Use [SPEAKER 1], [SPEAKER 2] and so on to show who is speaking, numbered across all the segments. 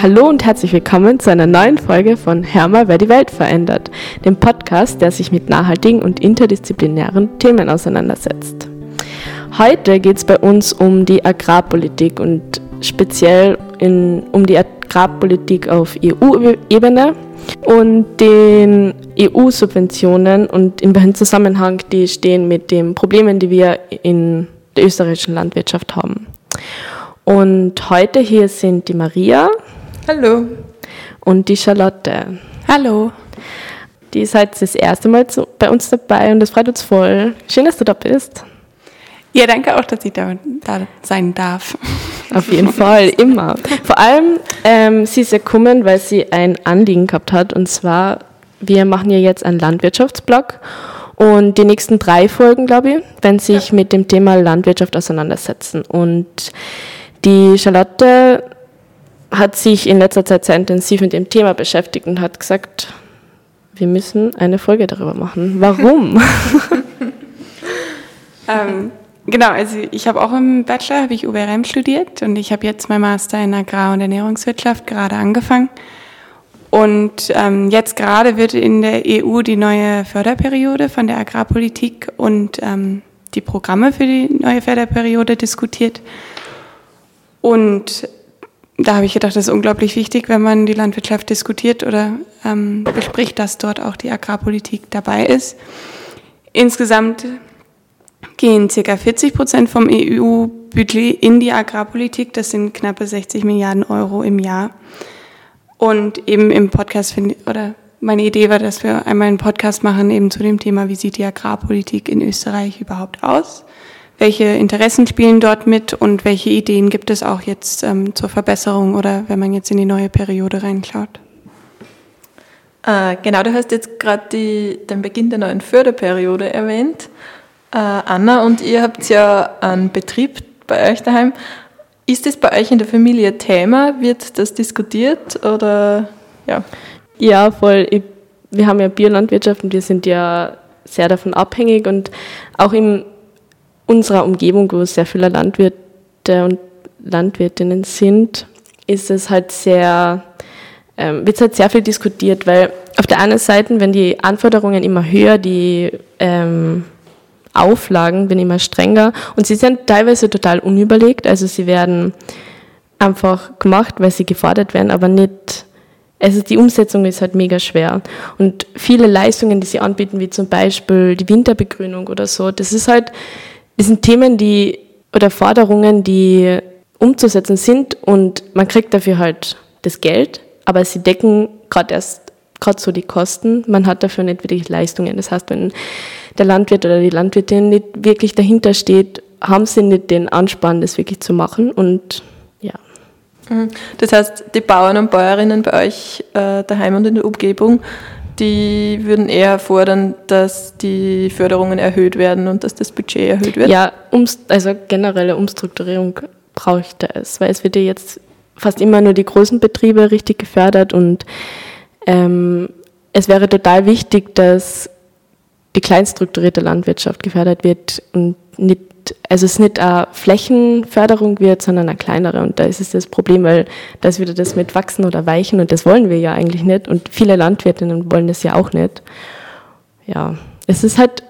[SPEAKER 1] Hallo und herzlich willkommen zu einer neuen Folge von Hör mal, wer die Welt verändert, dem Podcast, der sich mit nachhaltigen und interdisziplinären Themen auseinandersetzt. Heute geht es bei uns um die Agrarpolitik und speziell in, um die Agrarpolitik auf EU-Ebene und den EU-Subventionen und in welchem Zusammenhang die stehen mit den Problemen, die wir in der österreichischen Landwirtschaft haben. Und heute hier sind die Maria.
[SPEAKER 2] Hallo.
[SPEAKER 1] Und die Charlotte.
[SPEAKER 2] Hallo.
[SPEAKER 1] Die ist heute das erste Mal zu, bei uns dabei und das freut uns voll. Schön, dass du da bist.
[SPEAKER 2] Ja, danke auch, dass ich da, da sein darf.
[SPEAKER 1] Auf jeden Fall, immer. Vor allem, ähm, sie ist gekommen, weil sie ein Anliegen gehabt hat. Und zwar, wir machen ja jetzt einen Landwirtschaftsblog. Und die nächsten drei Folgen, glaube ich, werden sich ja. mit dem Thema Landwirtschaft auseinandersetzen. Und die Charlotte hat sich in letzter Zeit sehr intensiv mit dem Thema beschäftigt und hat gesagt, wir müssen eine Folge darüber machen. Warum?
[SPEAKER 2] ähm, genau, also ich habe auch im Bachelor, habe ich UWRM studiert und ich habe jetzt mein Master in Agrar- und Ernährungswirtschaft gerade angefangen. Und ähm, jetzt gerade wird in der EU die neue Förderperiode von der Agrarpolitik und ähm, die Programme für die neue Förderperiode diskutiert. Und da habe ich gedacht, das ist unglaublich wichtig, wenn man die Landwirtschaft diskutiert oder ähm, bespricht, dass dort auch die Agrarpolitik dabei ist. Insgesamt gehen ca. 40 Prozent vom EU-Budget in die Agrarpolitik. Das sind knappe 60 Milliarden Euro im Jahr. Und eben im Podcast finde oder meine Idee war, dass wir einmal einen Podcast machen eben zu dem Thema, wie sieht die Agrarpolitik in Österreich überhaupt aus? Welche Interessen spielen dort mit und welche Ideen gibt es auch jetzt ähm, zur Verbesserung oder wenn man jetzt in die neue Periode reinschaut?
[SPEAKER 3] Äh, genau, du hast jetzt gerade den Beginn der neuen Förderperiode erwähnt. Äh, Anna und ihr habt ja einen Betrieb bei euch daheim. Ist das bei euch in der Familie Thema? Wird das diskutiert oder ja?
[SPEAKER 1] Ja, voll. Ich, wir haben ja Biolandwirtschaft und wir sind ja sehr davon abhängig und auch im unserer Umgebung, wo sehr viele Landwirte und Landwirtinnen sind, ist es halt sehr, ähm, wird halt sehr viel diskutiert, weil auf der einen Seite, wenn die Anforderungen immer höher, die ähm, Auflagen werden immer strenger und sie sind teilweise total unüberlegt, also sie werden einfach gemacht, weil sie gefordert werden, aber nicht, also die Umsetzung ist halt mega schwer. Und viele Leistungen, die sie anbieten, wie zum Beispiel die Winterbegrünung oder so, das ist halt, das sind Themen, die oder Forderungen, die umzusetzen sind und man kriegt dafür halt das Geld, aber sie decken gerade erst gerade so die Kosten. Man hat dafür nicht wirklich Leistungen. Das heißt, wenn der Landwirt oder die Landwirtin nicht wirklich dahinter steht, haben sie nicht den Anspann, das wirklich zu machen und ja.
[SPEAKER 3] Mhm. Das heißt, die Bauern und Bäuerinnen bei euch äh, daheim und in der Umgebung die würden eher fordern, dass die Förderungen erhöht werden und dass das Budget erhöht wird?
[SPEAKER 1] Ja, also generelle Umstrukturierung bräuchte es, weil es wird ja jetzt fast immer nur die großen Betriebe richtig gefördert und ähm, es wäre total wichtig, dass die kleinstrukturierte Landwirtschaft gefördert wird und nicht also es nicht eine Flächenförderung wird, sondern eine kleinere. Und da ist es das Problem, weil da ist wieder das mit wachsen oder weichen und das wollen wir ja eigentlich nicht. Und viele Landwirtinnen wollen das ja auch nicht. Ja, es ist halt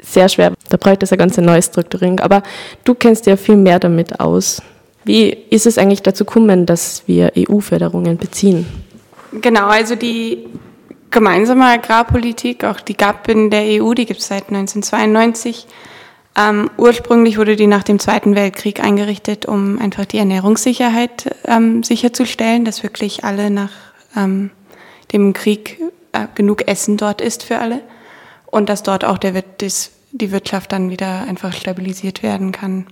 [SPEAKER 1] sehr schwer. Da braucht es eine ganze neue Strukturierung. Aber du kennst ja viel mehr damit aus. Wie ist es eigentlich dazu gekommen, dass wir EU-Förderungen beziehen?
[SPEAKER 2] Genau, also die gemeinsame Agrarpolitik, auch die GAP in der EU, die gibt es seit 1992 ähm, ursprünglich wurde die nach dem Zweiten Weltkrieg eingerichtet, um einfach die Ernährungssicherheit ähm, sicherzustellen, dass wirklich alle nach ähm, dem Krieg äh, genug Essen dort ist für alle und dass dort auch der, das, die Wirtschaft dann wieder einfach stabilisiert werden kann.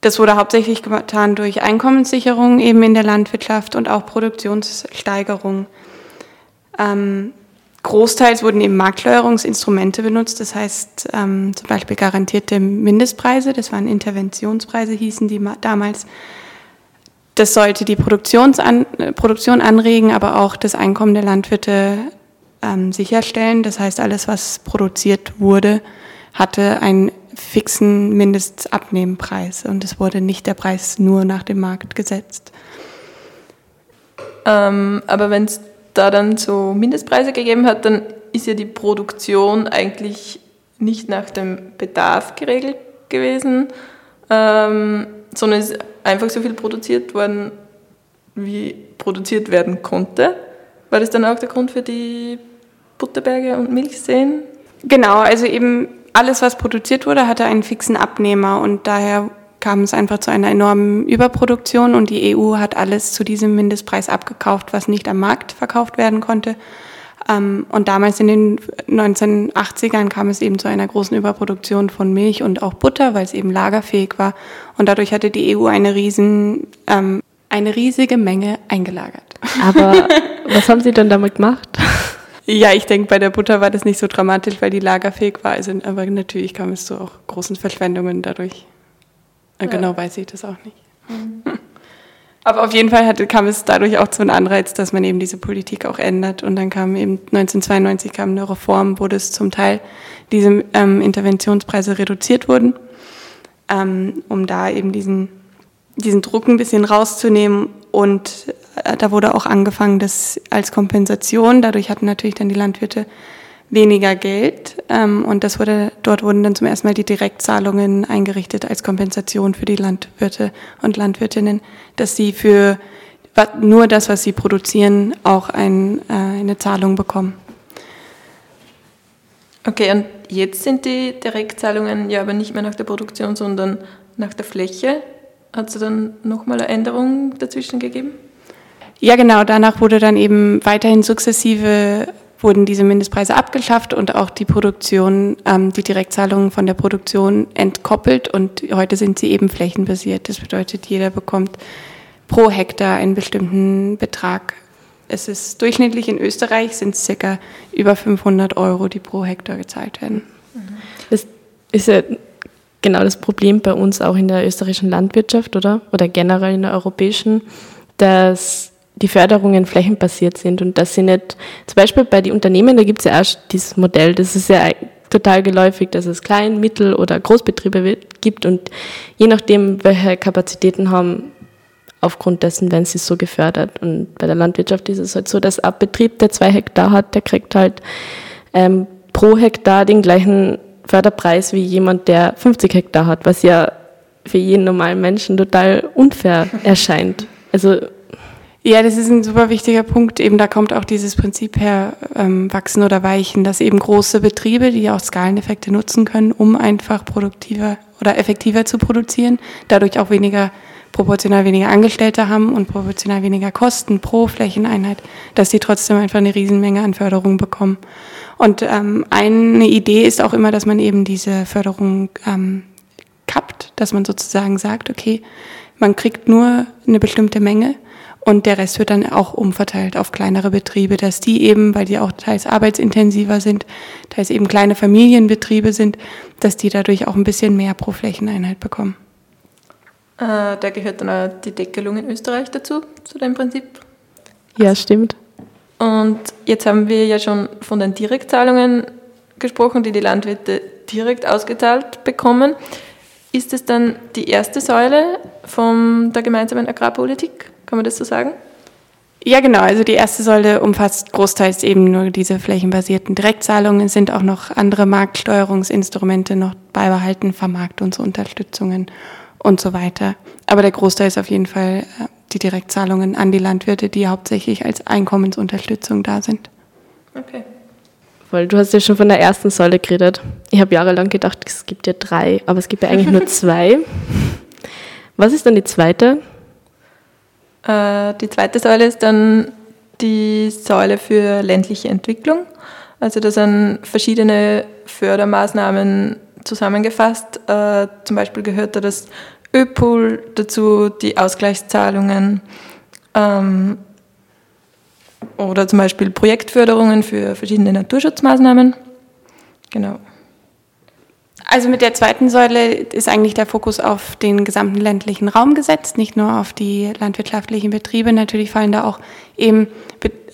[SPEAKER 2] Das wurde hauptsächlich getan durch Einkommenssicherung eben in der Landwirtschaft und auch Produktionssteigerung. Ähm, Großteils wurden eben Marktsteuerungsinstrumente benutzt, das heißt ähm, zum Beispiel garantierte Mindestpreise, das waren Interventionspreise, hießen die damals. Das sollte die Produktionsan Produktion anregen, aber auch das Einkommen der Landwirte ähm, sicherstellen. Das heißt, alles, was produziert wurde, hatte einen fixen Mindestabnehmpreis und es wurde nicht der Preis nur nach dem Markt gesetzt.
[SPEAKER 3] Ähm, aber wenn es da dann so Mindestpreise gegeben hat, dann ist ja die Produktion eigentlich nicht nach dem Bedarf geregelt gewesen, ähm, sondern ist einfach so viel produziert worden, wie produziert werden konnte. War das dann auch der Grund für die Butterberge und Milchseen?
[SPEAKER 2] Genau, also eben alles, was produziert wurde, hatte einen fixen Abnehmer und daher kam es einfach zu einer enormen Überproduktion und die EU hat alles zu diesem Mindestpreis abgekauft, was nicht am Markt verkauft werden konnte. Ähm, und damals in den 1980ern kam es eben zu einer großen Überproduktion von Milch und auch Butter, weil es eben lagerfähig war. Und dadurch hatte die EU eine riesen, ähm, eine riesige Menge eingelagert.
[SPEAKER 1] Aber was haben Sie denn damit gemacht?
[SPEAKER 2] Ja, ich denke, bei der Butter war das nicht so dramatisch, weil die lagerfähig war. Also, aber natürlich kam es zu auch großen Verschwendungen dadurch. Ja. Genau weiß ich das auch nicht. Mhm. Aber auf jeden Fall hatte, kam es dadurch auch zu einem Anreiz, dass man eben diese Politik auch ändert. Und dann kam eben 1992 kam eine Reform, wo das zum Teil diese ähm, Interventionspreise reduziert wurden, ähm, um da eben diesen, diesen Druck ein bisschen rauszunehmen. Und äh, da wurde auch angefangen, das als Kompensation. Dadurch hatten natürlich dann die Landwirte weniger Geld. Ähm, und das wurde, dort wurden dann zum ersten Mal die Direktzahlungen eingerichtet als Kompensation für die Landwirte und Landwirtinnen, dass sie für nur das, was sie produzieren, auch ein, äh, eine Zahlung bekommen.
[SPEAKER 3] Okay, und jetzt sind die Direktzahlungen ja aber nicht mehr nach der Produktion, sondern nach der Fläche. Hat es dann nochmal eine Änderung dazwischen gegeben?
[SPEAKER 2] Ja, genau. Danach wurde dann eben weiterhin sukzessive wurden diese Mindestpreise abgeschafft und auch die Produktion, ähm, die Direktzahlungen von der Produktion entkoppelt und heute sind sie eben flächenbasiert. Das bedeutet, jeder bekommt pro Hektar einen bestimmten Betrag. Es ist durchschnittlich in Österreich sind es circa über 500 Euro, die pro Hektar gezahlt werden.
[SPEAKER 1] Das ist ja genau das Problem bei uns auch in der österreichischen Landwirtschaft, oder? Oder generell in der europäischen, dass die Förderungen flächenbasiert sind und dass sie nicht, zum Beispiel bei den Unternehmen, da gibt es ja auch dieses Modell, das ist ja total geläufig, dass es Klein-, Mittel- oder Großbetriebe gibt und je nachdem, welche Kapazitäten haben, aufgrund dessen werden sie so gefördert. Und bei der Landwirtschaft ist es halt so, dass ein Betrieb, der zwei Hektar hat, der kriegt halt ähm, pro Hektar den gleichen Förderpreis wie jemand, der 50 Hektar hat, was ja für jeden normalen Menschen total unfair erscheint. Also
[SPEAKER 2] ja, das ist ein super wichtiger Punkt. Eben da kommt auch dieses Prinzip her, ähm, wachsen oder weichen, dass eben große Betriebe, die auch Skaleneffekte nutzen können, um einfach produktiver oder effektiver zu produzieren, dadurch auch weniger proportional weniger Angestellte haben und proportional weniger Kosten pro Flächeneinheit, dass die trotzdem einfach eine Riesenmenge an Förderung bekommen. Und ähm, eine Idee ist auch immer, dass man eben diese Förderung ähm, kappt, dass man sozusagen sagt, okay, man kriegt nur eine bestimmte Menge und der Rest wird dann auch umverteilt auf kleinere Betriebe, dass die eben, weil die auch teils arbeitsintensiver sind, teils eben kleine Familienbetriebe sind, dass die dadurch auch ein bisschen mehr pro Flächeneinheit bekommen.
[SPEAKER 3] Äh, da gehört dann auch die Deckelung in Österreich dazu, zu dem Prinzip.
[SPEAKER 1] Ja, stimmt.
[SPEAKER 3] Und jetzt haben wir ja schon von den Direktzahlungen gesprochen, die die Landwirte direkt ausgezahlt bekommen. Ist es dann die erste Säule von der gemeinsamen Agrarpolitik? Kann man das so sagen?
[SPEAKER 2] Ja, genau. Also die erste Säule umfasst großteils eben nur diese flächenbasierten Direktzahlungen, Es sind auch noch andere Marktsteuerungsinstrumente noch beibehalten, Vermarktungsunterstützungen und so weiter. Aber der Großteil ist auf jeden Fall äh, die Direktzahlungen an die Landwirte, die hauptsächlich als Einkommensunterstützung da sind.
[SPEAKER 1] Okay. Weil du hast ja schon von der ersten Säule geredet. Ich habe jahrelang gedacht, es gibt ja drei, aber es gibt ja eigentlich nur zwei. Was ist dann die zweite?
[SPEAKER 3] Äh, die zweite Säule ist dann die Säule für ländliche Entwicklung. Also da sind verschiedene Fördermaßnahmen zusammengefasst. Äh, zum Beispiel gehört da das ÖPOL dazu, die Ausgleichszahlungen ähm, oder zum Beispiel Projektförderungen für verschiedene Naturschutzmaßnahmen. Genau.
[SPEAKER 2] Also mit der zweiten Säule ist eigentlich der Fokus auf den gesamten ländlichen Raum gesetzt, nicht nur auf die landwirtschaftlichen Betriebe. Natürlich fallen da auch eben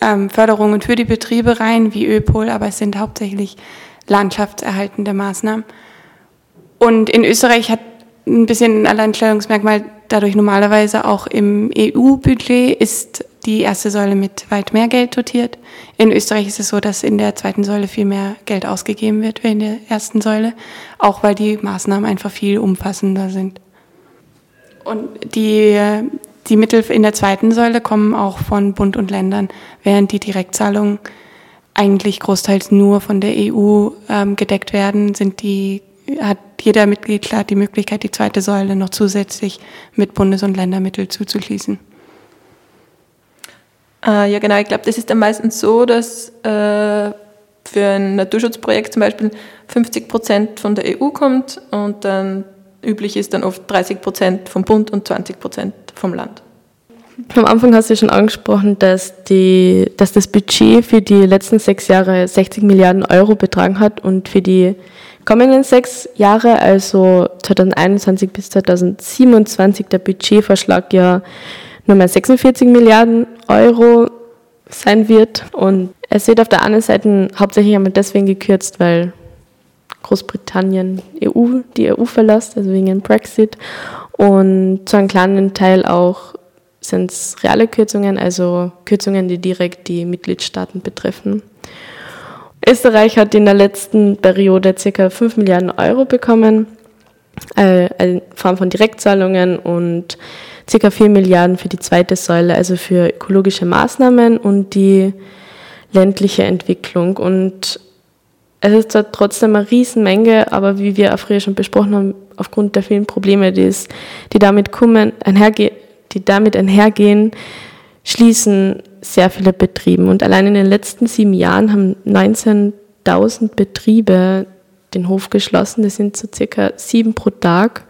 [SPEAKER 2] ähm, Förderungen für die Betriebe rein, wie ÖPOL, aber es sind hauptsächlich landschaftserhaltende Maßnahmen. Und in Österreich hat ein bisschen ein Alleinstellungsmerkmal dadurch normalerweise auch im EU-Budget ist die erste Säule mit weit mehr Geld dotiert. In Österreich ist es so, dass in der zweiten Säule viel mehr Geld ausgegeben wird wie in der ersten Säule, auch weil die Maßnahmen einfach viel umfassender sind. Und die, die Mittel in der zweiten Säule kommen auch von Bund und Ländern, während die Direktzahlungen eigentlich großteils nur von der EU ähm, gedeckt werden, sind die, hat jeder Mitgliedstaat die Möglichkeit, die zweite Säule noch zusätzlich mit Bundes- und Ländermitteln zuzuschließen.
[SPEAKER 3] Äh, ja, genau. Ich glaube, das ist dann meistens so, dass äh, für ein Naturschutzprojekt zum Beispiel 50 Prozent von der EU kommt und dann üblich ist dann oft 30 Prozent vom Bund und 20 Prozent vom Land.
[SPEAKER 1] Am Anfang hast du schon angesprochen, dass, die, dass das Budget für die letzten sechs Jahre 60 Milliarden Euro betragen hat und für die kommenden sechs Jahre, also 2021 bis 2027, der Budgetvorschlag ja nur mal 46 Milliarden Euro sein wird. Und es wird auf der anderen Seite hauptsächlich einmal deswegen gekürzt, weil Großbritannien EU, die EU verlässt, also wegen dem Brexit. Und zu einem kleinen Teil auch sind es reale Kürzungen, also Kürzungen, die direkt die Mitgliedstaaten betreffen. Österreich hat in der letzten Periode ca. 5 Milliarden Euro bekommen, äh, in Form von Direktzahlungen und ca. 4 Milliarden für die zweite Säule, also für ökologische Maßnahmen und die ländliche Entwicklung. Und es ist zwar trotzdem eine Riesenmenge, aber wie wir auch früher schon besprochen haben, aufgrund der vielen Probleme, die, es, die, damit, kommen, einherge die damit einhergehen, schließen sehr viele Betriebe. Und allein in den letzten sieben Jahren haben 19.000 Betriebe den Hof geschlossen. Das sind so circa sieben pro Tag.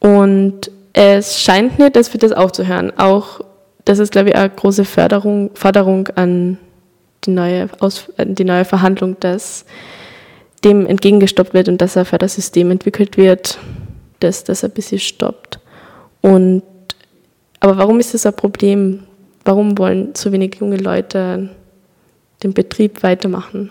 [SPEAKER 1] Und es scheint nicht, dass wir das aufzuhören. Auch das ist, glaube ich, eine große Förderung, Förderung an die neue, Aus, die neue Verhandlung, dass dem entgegengestoppt wird und dass ein Fördersystem entwickelt wird, das das ein bisschen stoppt. Und, aber warum ist das ein Problem? Warum wollen so wenig junge Leute den Betrieb weitermachen?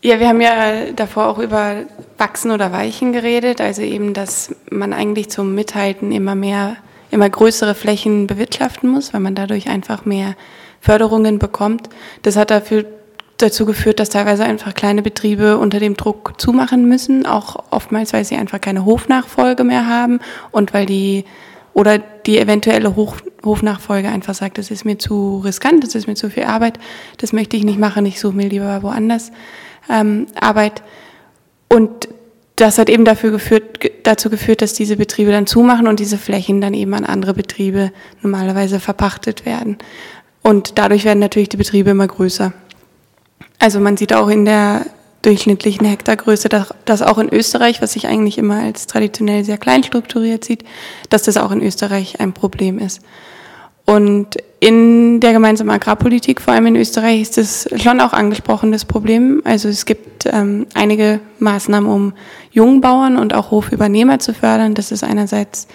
[SPEAKER 2] Ja, wir haben ja davor auch über Wachsen oder Weichen geredet, also eben, dass man eigentlich zum Mithalten immer mehr, immer größere Flächen bewirtschaften muss, weil man dadurch einfach mehr Förderungen bekommt. Das hat dafür dazu geführt, dass teilweise einfach kleine Betriebe unter dem Druck zumachen müssen, auch oftmals, weil sie einfach keine Hofnachfolge mehr haben und weil die oder die eventuelle Hoch, Hofnachfolge einfach sagt, das ist mir zu riskant, das ist mir zu viel Arbeit, das möchte ich nicht machen, ich suche mir lieber woanders ähm, Arbeit. Und das hat eben dafür geführt, dazu geführt, dass diese Betriebe dann zumachen und diese Flächen dann eben an andere Betriebe normalerweise verpachtet werden. Und dadurch werden natürlich die Betriebe immer größer. Also man sieht auch in der durchschnittlichen Hektargröße, dass, dass auch in Österreich, was sich eigentlich immer als traditionell sehr klein strukturiert sieht, dass das auch in Österreich ein Problem ist. Und in der gemeinsamen Agrarpolitik, vor allem in Österreich, ist das schon auch angesprochen, das Problem. Also es gibt ähm, einige Maßnahmen, um Jungbauern und auch Hofübernehmer zu fördern. Das ist einerseits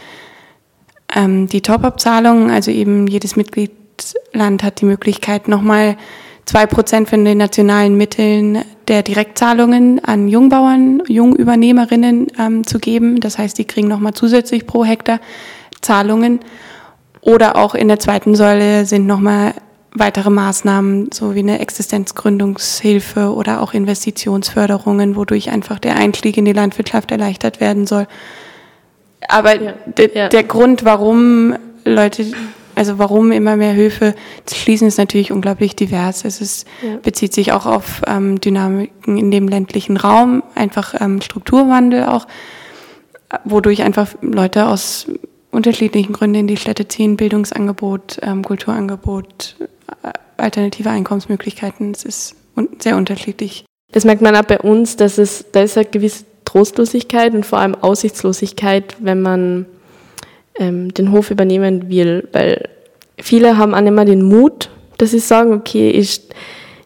[SPEAKER 2] ähm, die Top-Up-Zahlung, also eben jedes Mitgliedsland hat die Möglichkeit, nochmal zwei Prozent von den nationalen Mitteln der Direktzahlungen an Jungbauern, Jungübernehmerinnen ähm, zu geben. Das heißt, die kriegen nochmal zusätzlich pro Hektar Zahlungen. Oder auch in der zweiten Säule sind nochmal weitere Maßnahmen, so wie eine Existenzgründungshilfe oder auch Investitionsförderungen, wodurch einfach der Einstieg in die Landwirtschaft erleichtert werden soll. Aber ja, der, ja. der Grund, warum Leute, also warum immer mehr Höfe schließen, ist natürlich unglaublich divers. Es ist, ja. bezieht sich auch auf ähm, Dynamiken in dem ländlichen Raum, einfach ähm, Strukturwandel auch, wodurch einfach Leute aus unterschiedlichen Gründen in die Städte ziehen, Bildungsangebot, ähm, Kulturangebot, äh, alternative Einkommensmöglichkeiten. Es ist sehr unterschiedlich.
[SPEAKER 1] Das merkt man auch bei uns, dass es, da ist eine gewisse Trostlosigkeit und vor allem Aussichtslosigkeit, wenn man ähm, den Hof übernehmen will, weil viele haben auch nicht mehr den Mut, dass sie sagen, okay, ich,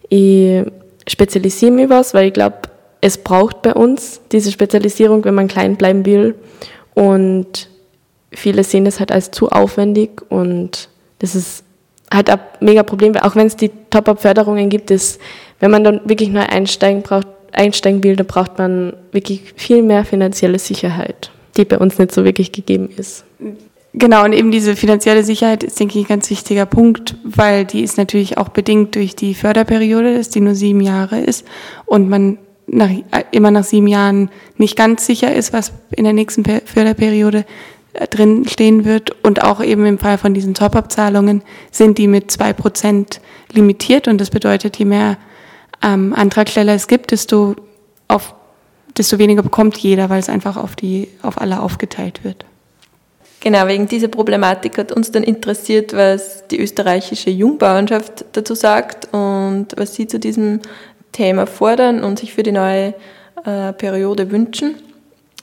[SPEAKER 1] ich spezialisiere mich was, weil ich glaube, es braucht bei uns diese Spezialisierung, wenn man klein bleiben will. Und viele sehen das halt als zu aufwendig und das ist halt ein mega Problem, auch wenn es die Top-Up-Förderungen gibt, ist, wenn man dann wirklich neu einsteigen, braucht, einsteigen will, dann braucht man wirklich viel mehr finanzielle Sicherheit, die bei uns nicht so wirklich gegeben ist.
[SPEAKER 2] Genau, und eben diese finanzielle Sicherheit ist, denke ich, ein ganz wichtiger Punkt, weil die ist natürlich auch bedingt durch die Förderperiode, dass die nur sieben Jahre ist und man nach, immer nach sieben Jahren nicht ganz sicher ist, was in der nächsten Förderperiode äh, drin stehen wird. Und auch eben im Fall von diesen Top-Up-Zahlungen sind die mit zwei Prozent limitiert. Und das bedeutet, je mehr ähm, Antragsteller es gibt, desto, auf, desto weniger bekommt jeder, weil es einfach auf, die, auf alle aufgeteilt wird.
[SPEAKER 3] Genau, wegen dieser Problematik hat uns dann interessiert, was die österreichische Jungbauernschaft dazu sagt und was sie zu diesem Thema fordern und sich für die neue äh, Periode wünschen.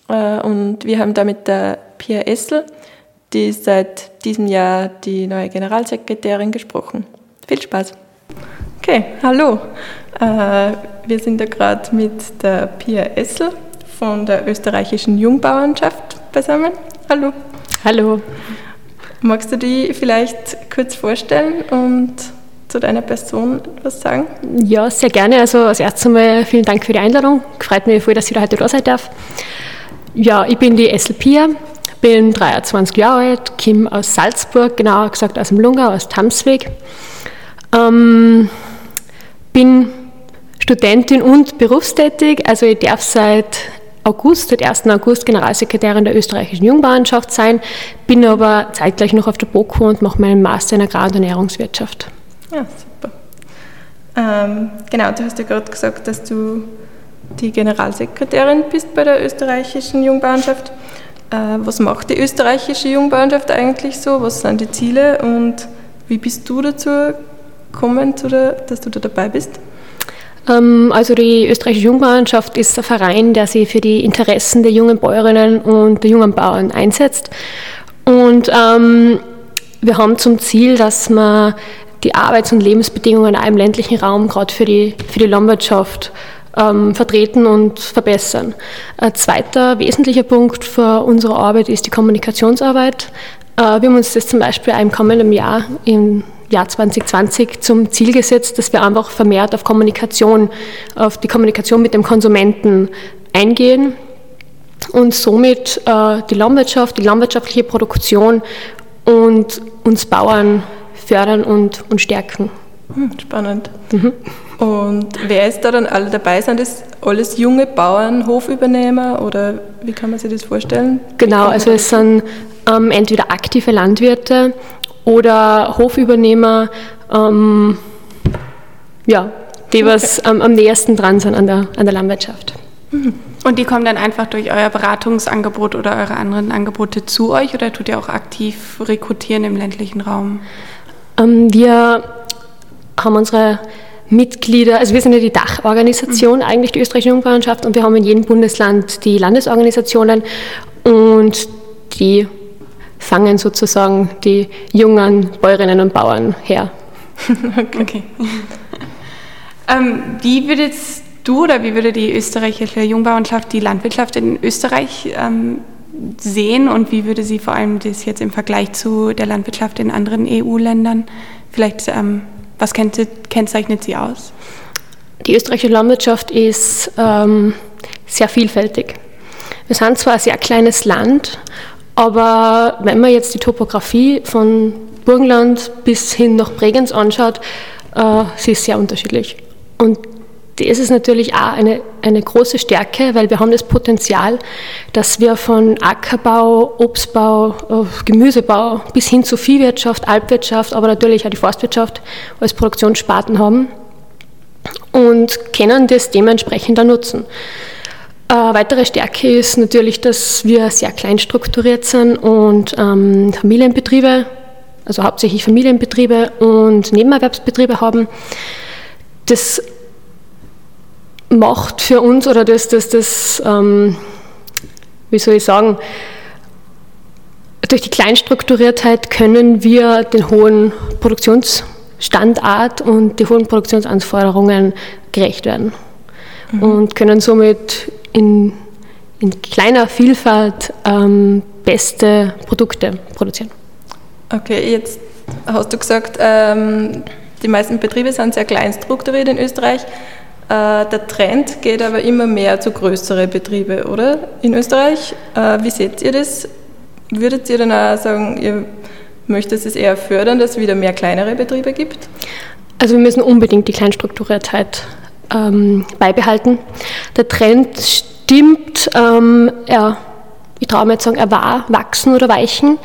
[SPEAKER 3] Äh, und wir haben da mit der Pia Essel, die ist seit diesem Jahr die neue Generalsekretärin, gesprochen. Viel Spaß. Okay, hallo. Äh, wir sind da gerade mit der Pia Essel von der österreichischen Jungbauernschaft beisammen. Hallo.
[SPEAKER 4] Hallo.
[SPEAKER 3] Magst du die vielleicht kurz vorstellen und zu deiner Person was sagen?
[SPEAKER 4] Ja, sehr gerne. Also als erstes einmal vielen Dank für die Einladung. Freut mich voll, dass ich heute da sein darf. Ja, ich bin die Essel Pia, bin 23 Jahre alt, komme aus Salzburg, genauer gesagt aus dem Lungau, aus Tamsweg. Ähm, bin Studentin und berufstätig, also ich darf seit August, seit 1. August Generalsekretärin der österreichischen Jungbauernschaft sein, bin aber zeitgleich noch auf der BOKU und mache meinen Master in Agrar- und Ernährungswirtschaft.
[SPEAKER 3] Ja, super. Ähm, genau, du hast ja gerade gesagt, dass du die Generalsekretärin bist bei der österreichischen Jungbauernschaft. Äh, was macht die österreichische Jungbauernschaft eigentlich so? Was sind die Ziele und wie bist du dazu gekommen, dass du da dabei bist?
[SPEAKER 4] Ähm, also die österreichische Jungbauernschaft ist ein Verein, der sich für die Interessen der jungen Bäuerinnen und der jungen Bauern einsetzt. Und ähm, wir haben zum Ziel, dass man die Arbeits- und Lebensbedingungen auch im ländlichen Raum gerade für die, für die Landwirtschaft ähm, vertreten und verbessern. Ein zweiter wesentlicher Punkt für unsere Arbeit ist die Kommunikationsarbeit. Äh, wir haben uns das zum Beispiel im kommenden Jahr im Jahr 2020 zum Ziel gesetzt, dass wir einfach vermehrt auf Kommunikation, auf die Kommunikation mit dem Konsumenten eingehen und somit äh, die Landwirtschaft, die landwirtschaftliche Produktion und uns Bauern fördern und, und stärken.
[SPEAKER 3] Hm, spannend. Mhm. Und wer ist da dann alle dabei? Sind das alles junge Bauern, Hofübernehmer oder wie kann man sich das vorstellen?
[SPEAKER 4] Genau, also es sind ähm, entweder aktive Landwirte oder Hofübernehmer, ähm, ja, die okay. was ähm, am nächsten dran sind an der, an der Landwirtschaft.
[SPEAKER 2] Mhm. Und die kommen dann einfach durch euer Beratungsangebot oder eure anderen Angebote zu euch oder tut ihr auch aktiv rekrutieren im ländlichen Raum?
[SPEAKER 4] Ähm, wir haben unsere Mitglieder, also wir sind ja die Dachorganisation, mhm. eigentlich die österreichische Jungbauernschaft, und wir haben in jedem Bundesland die Landesorganisationen und die fangen sozusagen die jungen Bäuerinnen und Bauern her.
[SPEAKER 2] okay. okay. ähm, wie würdest du oder wie würde die österreichische Jungbauernschaft die Landwirtschaft in Österreich ähm, sehen und wie würde sie vor allem das jetzt im Vergleich zu der Landwirtschaft in anderen EU-Ländern vielleicht, ähm, was kennzeichnet sie aus?
[SPEAKER 4] Die österreichische Landwirtschaft ist ähm, sehr vielfältig. Wir sind zwar ein sehr kleines Land, aber wenn man jetzt die Topografie von Burgenland bis hin nach Bregenz anschaut, äh, sie ist sehr unterschiedlich. Und das ist natürlich auch eine, eine große Stärke, weil wir haben das Potenzial, dass wir von Ackerbau, Obstbau, äh, Gemüsebau bis hin zu Viehwirtschaft, Alpwirtschaft, aber natürlich auch die Forstwirtschaft als Produktionssparten haben und können das dementsprechend auch nutzen. Eine weitere Stärke ist natürlich, dass wir sehr klein strukturiert sind und ähm, Familienbetriebe, also hauptsächlich Familienbetriebe und Nebenerwerbsbetriebe haben. Das macht für uns oder das, das, das ähm, wie soll ich sagen, durch die Kleinstrukturiertheit können wir den hohen Produktionsstandard und die hohen Produktionsanforderungen gerecht werden mhm. und können somit in, in kleiner Vielfalt ähm, beste Produkte produzieren.
[SPEAKER 3] Okay, jetzt hast du gesagt, ähm, die meisten Betriebe sind sehr klein strukturiert in Österreich. Äh, der Trend geht aber immer mehr zu größeren Betrieben, oder? In Österreich. Äh, wie seht ihr das? würdet ihr dann auch sagen, ihr möchtet es eher fördern, dass es wieder mehr kleinere Betriebe gibt?
[SPEAKER 4] Also wir müssen unbedingt die Kleinstrukturiertheit ähm, beibehalten. Der Trend stimmt, ähm, ja, ich traue mir jetzt sagen, er war wachsen oder weichen,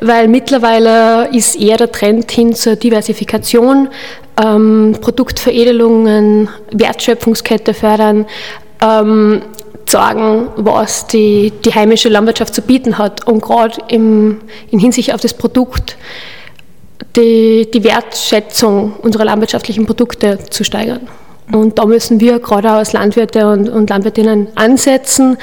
[SPEAKER 4] weil mittlerweile ist eher der Trend hin zur Diversifikation, ähm, Produktveredelungen, Wertschöpfungskette fördern, ähm, sagen, was die, die heimische Landwirtschaft zu bieten hat und gerade in Hinsicht auf das Produkt die, die Wertschätzung unserer landwirtschaftlichen Produkte zu steigern. Und da müssen wir gerade auch als Landwirte und, und Landwirtinnen ansetzen.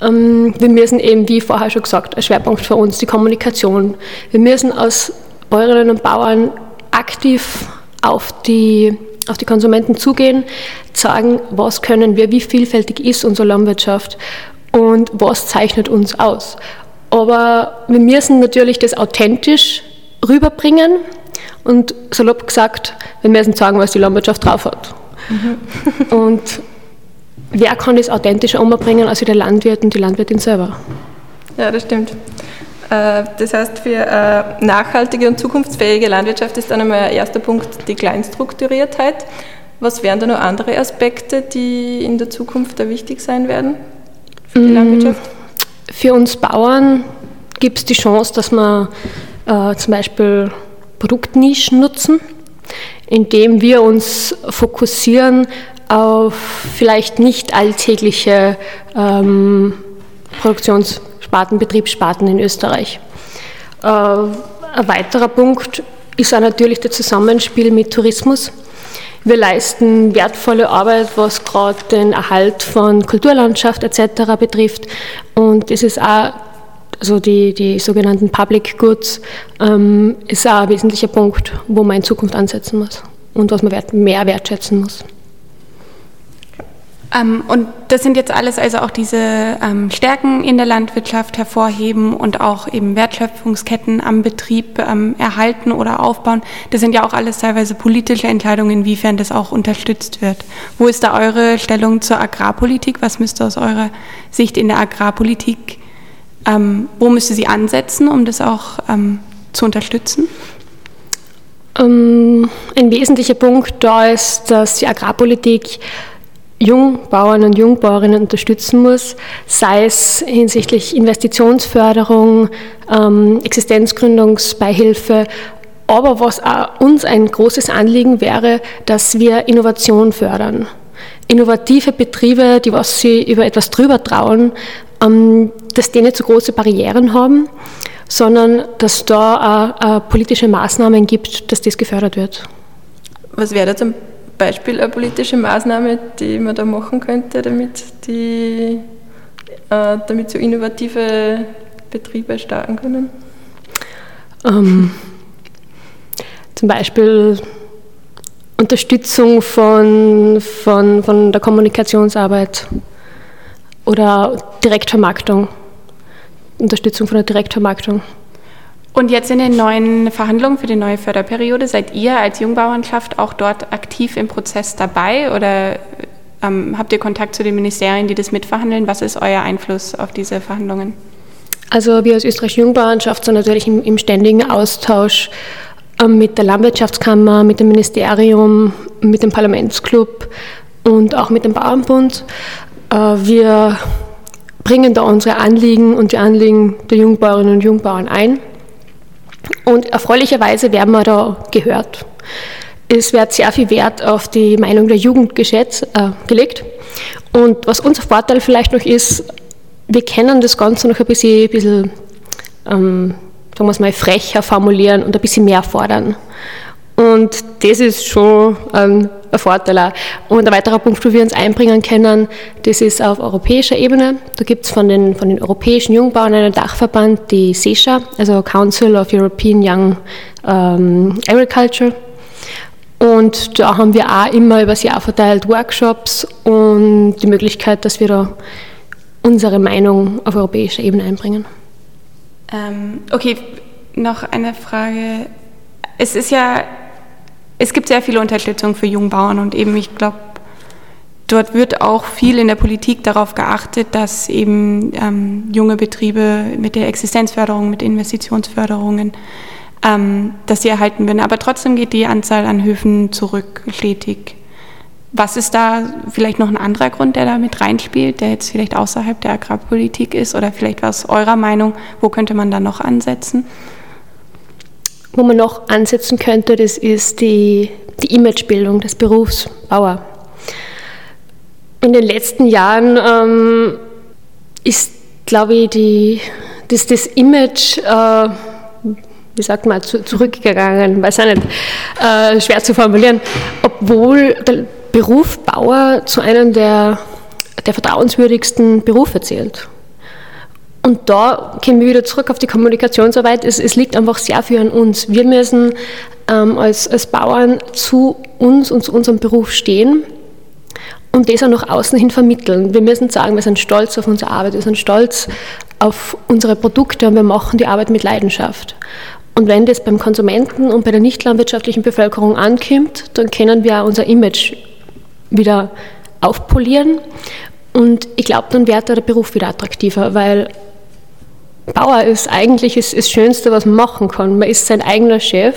[SPEAKER 4] Ähm, wir müssen eben, wie vorher schon gesagt, als Schwerpunkt für uns die Kommunikation. Wir müssen als Bäuerinnen und Bauern aktiv auf die, auf die Konsumenten zugehen, sagen, was können wir, wie vielfältig ist unsere Landwirtschaft und was zeichnet uns aus. Aber wir müssen natürlich das authentisch rüberbringen und salopp gesagt, wir müssen sagen, was die Landwirtschaft drauf hat. Mhm. und wer kann das authentischer umbringen als der Landwirt und die Landwirtin selber?
[SPEAKER 3] Ja, das stimmt. Äh, das heißt, für äh, nachhaltige und zukunftsfähige Landwirtschaft ist dann einmal erster Punkt die Kleinstrukturiertheit. Was wären da noch andere Aspekte, die in der Zukunft da wichtig sein werden
[SPEAKER 4] für die mm, Landwirtschaft? Für uns Bauern gibt es die Chance, dass wir äh, zum Beispiel Produktnischen nutzen, indem wir uns fokussieren auf vielleicht nicht alltägliche ähm, Produktionssparten, Betriebssparten in Österreich. Äh, ein weiterer Punkt ist auch natürlich das Zusammenspiel mit Tourismus. Wir leisten wertvolle Arbeit, was gerade den Erhalt von Kulturlandschaft etc. betrifft. Und es ist auch also die, die sogenannten Public Goods, ähm, ist auch ein wesentlicher Punkt, wo man in Zukunft ansetzen muss und was man mehr wertschätzen muss.
[SPEAKER 2] Ähm, und das sind jetzt alles also auch diese ähm, Stärken in der Landwirtschaft hervorheben und auch eben Wertschöpfungsketten am Betrieb ähm, erhalten oder aufbauen. Das sind ja auch alles teilweise politische Entscheidungen, inwiefern das auch unterstützt wird. Wo ist da eure Stellung zur Agrarpolitik? Was müsste aus eurer Sicht in der Agrarpolitik ähm, wo müsste sie ansetzen, um das auch ähm, zu unterstützen?
[SPEAKER 4] Ähm, ein wesentlicher Punkt da ist, dass die Agrarpolitik Jungbauern und Jungbauerinnen unterstützen muss, sei es hinsichtlich Investitionsförderung, ähm, Existenzgründungsbeihilfe, aber was auch uns ein großes Anliegen wäre, dass wir Innovation fördern. Innovative Betriebe, die was sie über etwas drüber trauen, ähm, dass die nicht so große Barrieren haben, sondern dass da auch, auch politische Maßnahmen gibt, dass das gefördert wird.
[SPEAKER 3] Was wäre da zum Beispiel eine politische Maßnahme, die man da machen könnte, damit, die, äh, damit so innovative Betriebe starten können?
[SPEAKER 4] Ähm, zum Beispiel Unterstützung von, von, von der Kommunikationsarbeit oder Direktvermarktung, Unterstützung von der Direktvermarktung.
[SPEAKER 2] Und jetzt in den neuen Verhandlungen für die neue Förderperiode, seid ihr als Jungbauernschaft auch dort aktiv im Prozess dabei oder ähm, habt ihr Kontakt zu den Ministerien, die das mitverhandeln? Was ist euer Einfluss auf diese Verhandlungen?
[SPEAKER 4] Also wir als österreichische Jungbauernschaft sind natürlich im, im ständigen Austausch ähm, mit der Landwirtschaftskammer, mit dem Ministerium, mit dem Parlamentsclub und auch mit dem Bauernbund. Äh, wir bringen da unsere Anliegen und die Anliegen der Jungbauerinnen und Jungbauern ein. Und erfreulicherweise werden wir da gehört. Es wird sehr viel Wert auf die Meinung der Jugend geschätzt, äh, gelegt. Und was unser Vorteil vielleicht noch ist, wir können das Ganze noch ein bisschen, ein bisschen ähm, sagen wir es mal, frecher formulieren und ein bisschen mehr fordern. Und das ist schon ein Vorteil auch. Und ein weiterer Punkt, wo wir uns einbringen können, das ist auf europäischer Ebene. Da gibt es von den, von den europäischen Jungbauern einen Dachverband, die SESHA, also Council of European Young um, Agriculture. Und da haben wir auch immer über das Jahr verteilt Workshops und die Möglichkeit, dass wir da unsere Meinung auf europäischer Ebene einbringen.
[SPEAKER 2] Ähm, okay, noch eine Frage. Es ist ja es gibt sehr viele Unterstützung für Jungbauern und eben, ich glaube, dort wird auch viel in der Politik darauf geachtet, dass eben ähm, junge Betriebe mit der Existenzförderung, mit Investitionsförderungen, ähm, dass sie erhalten werden. Aber trotzdem geht die Anzahl an Höfen zurück, stetig. Was ist da vielleicht noch ein anderer Grund, der da mit reinspielt, der jetzt vielleicht außerhalb der Agrarpolitik ist? Oder vielleicht was eurer Meinung, wo könnte man da noch ansetzen?
[SPEAKER 4] Wo man noch ansetzen könnte, das ist die, die Imagebildung des Berufs Bauer. In den letzten Jahren ähm, ist, glaube ich, die, das, das Image, äh, wie sagt man, zu, zurückgegangen, weiß ich nicht, äh, schwer zu formulieren, obwohl der Beruf Bauer zu einem der, der vertrauenswürdigsten Berufe zählt. Und da kommen wir wieder zurück auf die Kommunikationsarbeit. Es, es liegt einfach sehr viel an uns. Wir müssen ähm, als, als Bauern zu uns und zu unserem Beruf stehen und das auch nach außen hin vermitteln. Wir müssen sagen, wir sind stolz auf unsere Arbeit, wir sind stolz auf unsere Produkte und wir machen die Arbeit mit Leidenschaft. Und wenn das beim Konsumenten und bei der nicht landwirtschaftlichen Bevölkerung ankommt, dann können wir auch unser Image wieder aufpolieren. Und ich glaube, dann wird der Beruf wieder attraktiver, weil Bauer ist eigentlich das, das Schönste, was man machen kann. Man ist sein eigener Chef,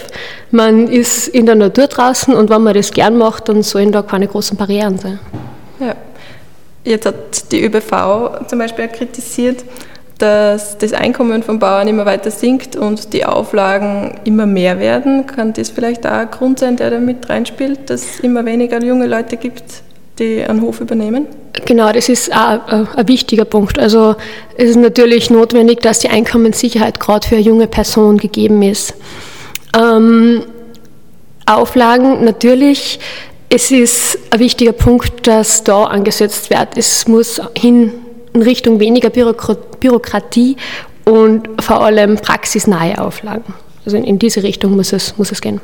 [SPEAKER 4] man ist in der Natur draußen und wenn man das gern macht, dann sollen da keine großen Barrieren sein.
[SPEAKER 3] Ja. Jetzt hat die ÖBV zum Beispiel kritisiert, dass das Einkommen von Bauern immer weiter sinkt und die Auflagen immer mehr werden. Kann das vielleicht auch ein Grund sein, der da mit reinspielt, dass es immer weniger junge Leute gibt, die einen Hof übernehmen?
[SPEAKER 4] Genau, das ist auch ein wichtiger Punkt. Also es ist natürlich notwendig, dass die Einkommenssicherheit gerade für eine junge Person gegeben ist. Ähm, Auflagen natürlich. Es ist ein wichtiger Punkt, dass da angesetzt wird. Es muss hin in Richtung weniger Bürokratie und vor allem praxisnahe Auflagen. Also in, in diese Richtung muss es, muss es gehen.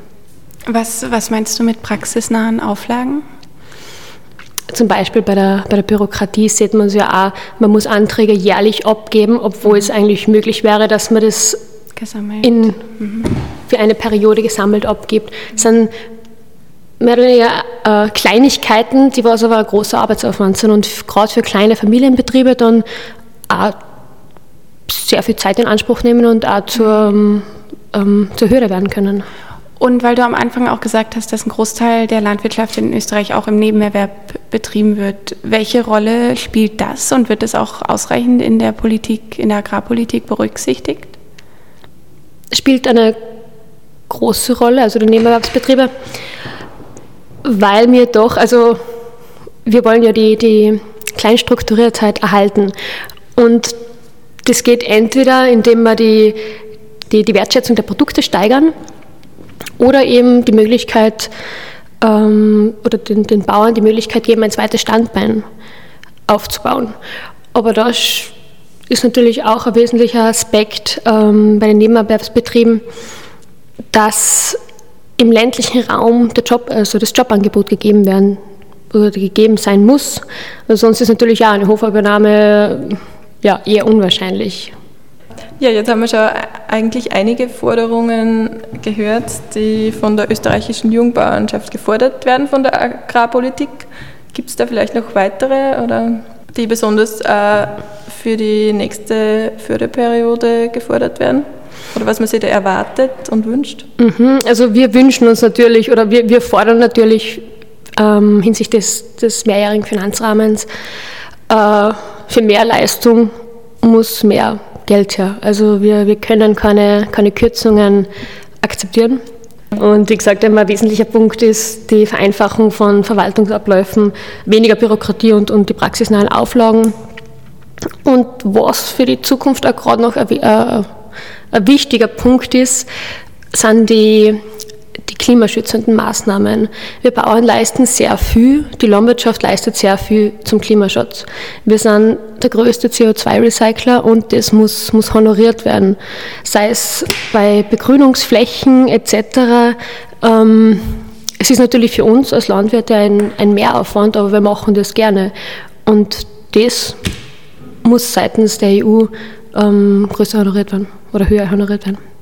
[SPEAKER 2] Was, was meinst du mit praxisnahen Auflagen?
[SPEAKER 4] Zum Beispiel bei der, bei der Bürokratie sieht man es ja auch, man muss Anträge jährlich abgeben, obwohl es eigentlich möglich wäre, dass man das in, mhm. für eine Periode gesammelt abgibt. Das sind mehr oder weniger äh, Kleinigkeiten, die was aber ein großer Arbeitsaufwand sind und gerade für kleine Familienbetriebe dann auch sehr viel Zeit in Anspruch nehmen und auch zur, ähm, zur Hürde werden können.
[SPEAKER 2] Und weil du am Anfang auch gesagt hast, dass ein Großteil der Landwirtschaft in Österreich auch im Nebenerwerb betrieben wird, welche Rolle spielt das und wird es auch ausreichend in der Politik, in der Agrarpolitik berücksichtigt?
[SPEAKER 4] Spielt eine große Rolle, also die Nebenerwerbsbetriebe, weil wir doch, also wir wollen ja die, die Kleinstrukturiertheit erhalten und das geht entweder, indem wir die, die, die Wertschätzung der Produkte steigern, oder eben die Möglichkeit ähm, oder den, den Bauern die Möglichkeit geben, ein zweites Standbein aufzubauen. Aber das ist natürlich auch ein wesentlicher Aspekt ähm, bei den Nebenerwerbsbetrieben, dass im ländlichen Raum der Job, also das Jobangebot gegeben werden oder gegeben sein muss. Also sonst ist natürlich auch eine Hofübernahme ja, eher unwahrscheinlich.
[SPEAKER 3] Ja, jetzt haben wir schon eigentlich einige Forderungen gehört, die von der österreichischen Jungbauernschaft gefordert werden von der Agrarpolitik. Gibt es da vielleicht noch weitere oder die besonders äh, für die nächste Förderperiode gefordert werden? Oder was man sich da erwartet und wünscht?
[SPEAKER 4] Mhm, also wir wünschen uns natürlich oder wir, wir fordern natürlich ähm, hinsichtlich des, des mehrjährigen Finanzrahmens äh, für mehr Leistung muss mehr Geld her. Also wir, wir können keine, keine Kürzungen akzeptieren. Und wie gesagt, ein wesentlicher Punkt ist die Vereinfachung von Verwaltungsabläufen, weniger Bürokratie und, und die praxisnahen Auflagen. Und was für die Zukunft auch gerade noch ein, ein, äh, ein wichtiger Punkt ist, sind die die klimaschützenden Maßnahmen. Wir Bauern leisten sehr viel, die Landwirtschaft leistet sehr viel zum Klimaschutz. Wir sind der größte CO2-Recycler und das muss, muss honoriert werden. Sei es bei Begrünungsflächen etc. Ähm, es ist natürlich für uns als Landwirte ein, ein Mehraufwand, aber wir machen das gerne. Und das muss seitens der EU ähm, größer honoriert werden oder höher honoriert werden.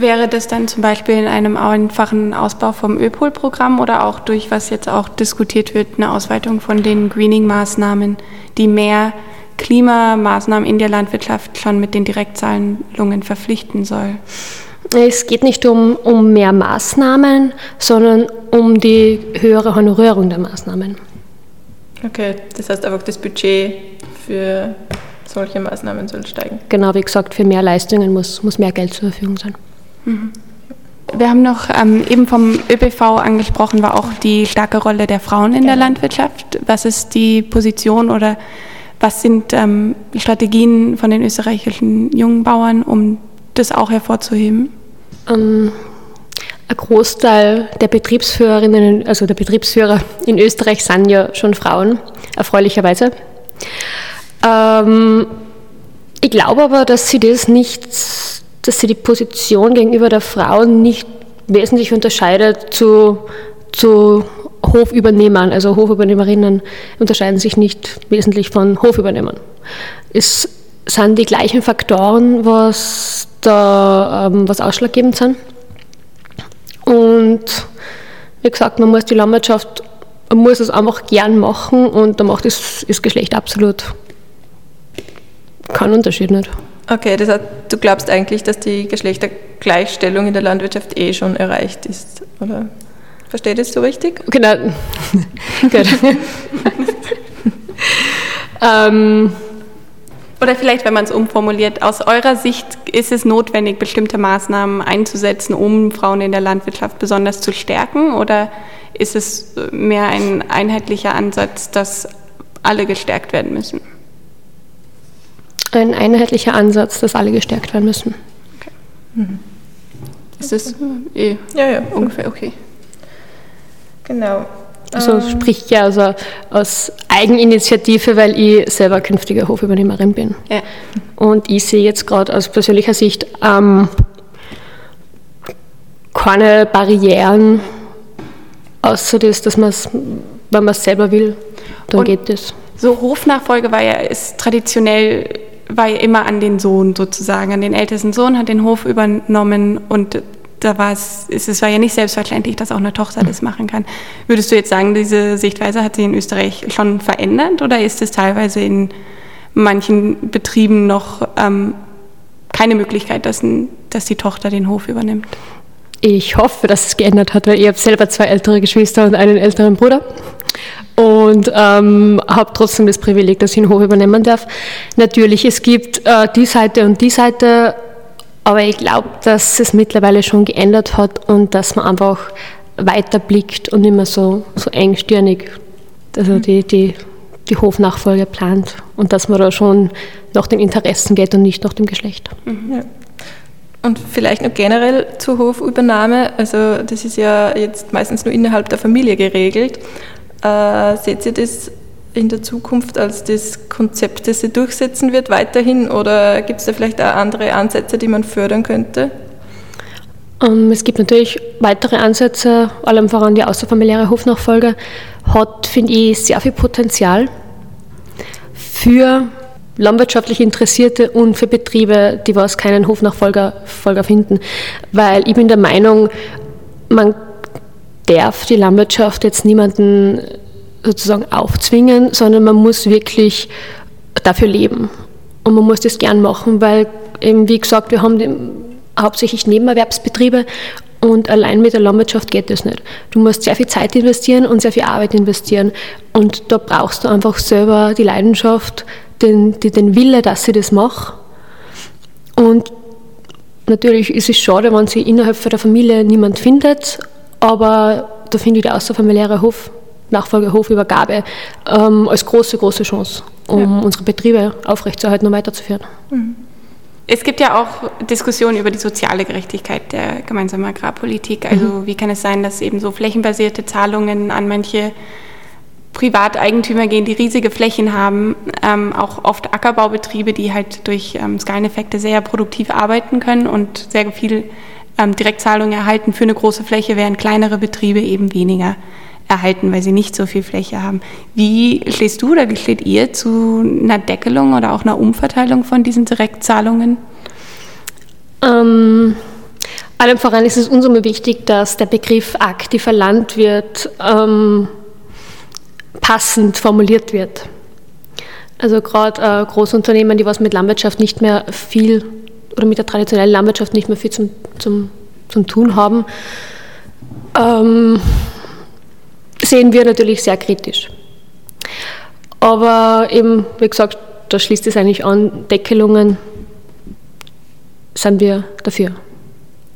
[SPEAKER 2] Wäre das dann zum Beispiel in einem einfachen Ausbau vom ÖPOL-Programm oder auch durch, was jetzt auch diskutiert wird, eine Ausweitung von den Greening-Maßnahmen, die mehr Klimamaßnahmen in der Landwirtschaft schon mit den Direktzahlungen verpflichten soll?
[SPEAKER 4] Es geht nicht um, um mehr Maßnahmen, sondern um die höhere Honorierung der Maßnahmen.
[SPEAKER 3] Okay, das heißt einfach, das Budget für solche Maßnahmen soll steigen.
[SPEAKER 4] Genau, wie gesagt, für mehr Leistungen muss, muss mehr Geld zur Verfügung sein.
[SPEAKER 2] Mhm. Wir haben noch ähm, eben vom ÖPV angesprochen, war auch die starke Rolle der Frauen in der genau. Landwirtschaft. Was ist die Position oder was sind ähm, Strategien von den österreichischen jungen Bauern, um das auch hervorzuheben?
[SPEAKER 4] Ähm, ein Großteil der Betriebsführerinnen, also der Betriebsführer in Österreich sind ja schon Frauen, erfreulicherweise. Ähm, ich glaube aber, dass sie das nicht, dass sie die Position gegenüber der Frauen nicht wesentlich unterscheidet zu, zu Hofübernehmern. Also Hofübernehmerinnen unterscheiden sich nicht wesentlich von Hofübernehmern. Es sind die gleichen Faktoren, was da ähm, was ausschlaggebend sind. Und wie gesagt, man muss die Landwirtschaft, man muss es einfach gern machen und da macht das, das Geschlecht absolut keinen Unterschied nicht.
[SPEAKER 3] Okay, das heißt, du glaubst eigentlich, dass die Geschlechtergleichstellung in der Landwirtschaft eh schon erreicht ist, oder? Versteht ihr das so richtig?
[SPEAKER 4] Genau. Gut.
[SPEAKER 2] ähm, oder vielleicht, wenn man es umformuliert, aus eurer Sicht ist es notwendig, bestimmte Maßnahmen einzusetzen, um Frauen in der Landwirtschaft besonders zu stärken? Oder ist es mehr ein einheitlicher Ansatz, dass alle gestärkt werden müssen?
[SPEAKER 4] Ein einheitlicher Ansatz, dass alle gestärkt werden müssen.
[SPEAKER 2] Okay. Mhm. Ist das eh ja, ja. ungefähr okay?
[SPEAKER 3] Genau.
[SPEAKER 4] Also ähm. sprich ja also aus Eigeninitiative, weil ich selber künftige Hofübernehmerin bin. Ja. Und ich sehe jetzt gerade aus persönlicher Sicht ähm, keine Barrieren, außer das, dass man es, wenn man es selber will, dann Und geht es.
[SPEAKER 2] So Hofnachfolge war ja ist traditionell war ja immer an den Sohn sozusagen, an den ältesten Sohn hat den Hof übernommen und da war es, es war ja nicht selbstverständlich, dass auch eine Tochter das machen kann. Würdest du jetzt sagen, diese Sichtweise hat sich in Österreich schon verändert oder ist es teilweise in manchen Betrieben noch ähm, keine Möglichkeit, dass, ein, dass die Tochter den Hof übernimmt?
[SPEAKER 4] Ich hoffe, dass es geändert hat, weil ich habe selber zwei ältere Geschwister und einen älteren Bruder und ähm, habe trotzdem das Privileg, dass ich einen Hof übernehmen darf. Natürlich, es gibt äh, die Seite und die Seite aber ich glaube, dass es mittlerweile schon geändert hat und dass man einfach weiter blickt und mehr so, so engstirnig also die, die, die Hofnachfolge plant und dass man da schon nach den Interessen geht und nicht nach dem Geschlecht.
[SPEAKER 3] Mhm. Ja. Und vielleicht noch generell zur Hofübernahme, also das ist ja jetzt meistens nur innerhalb der Familie geregelt. Äh, seht ihr das in der Zukunft als das Konzept, das sie durchsetzen wird, weiterhin? Oder gibt es da vielleicht auch andere Ansätze, die man fördern könnte?
[SPEAKER 4] Ähm, es gibt natürlich weitere Ansätze, allem voran die außerfamiliäre Hofnachfolge, hat, finde ich, sehr viel Potenzial für landwirtschaftlich Interessierte und für Betriebe, die was keinen Hofnachfolger Folger finden. Weil ich bin der Meinung, man darf die Landwirtschaft jetzt niemanden sozusagen aufzwingen, sondern man muss wirklich dafür leben. Und man muss das gern machen, weil eben, wie gesagt, wir haben hauptsächlich Nebenerwerbsbetriebe und allein mit der Landwirtschaft geht das nicht. Du musst sehr viel Zeit investieren und sehr viel Arbeit investieren. Und da brauchst du einfach selber die Leidenschaft, den, den Wille, dass ich das mache. Und natürlich ist es schade, wenn sich innerhalb der Familie niemand findet, aber da finde ich der außerfamiliäre Hof Nachfolgehofübergabe ähm, als große, große Chance, um ja. unsere Betriebe aufrechtzuerhalten und weiterzuführen.
[SPEAKER 2] Mhm. Es gibt ja auch Diskussionen über die soziale Gerechtigkeit der gemeinsamen Agrarpolitik. Also mhm. wie kann es sein, dass eben so flächenbasierte Zahlungen an manche Privateigentümer gehen, die riesige Flächen haben, ähm, auch oft Ackerbaubetriebe, die halt durch ähm, Skaleneffekte sehr produktiv arbeiten können und sehr viel ähm, Direktzahlungen erhalten für eine große Fläche, während kleinere Betriebe eben weniger erhalten, weil sie nicht so viel Fläche haben. Wie stehst du oder wie steht ihr zu einer Deckelung oder auch einer Umverteilung von diesen Direktzahlungen?
[SPEAKER 4] Ähm, allem voran ist es uns immer wichtig, dass der Begriff aktiver Landwirt ähm, passend formuliert wird. Also gerade äh, Großunternehmen, die was mit Landwirtschaft nicht mehr viel oder mit der traditionellen Landwirtschaft nicht mehr viel zum, zum, zum Tun haben, ähm, sehen wir natürlich sehr kritisch. Aber eben, wie gesagt, da schließt es eigentlich an, Deckelungen sind wir dafür.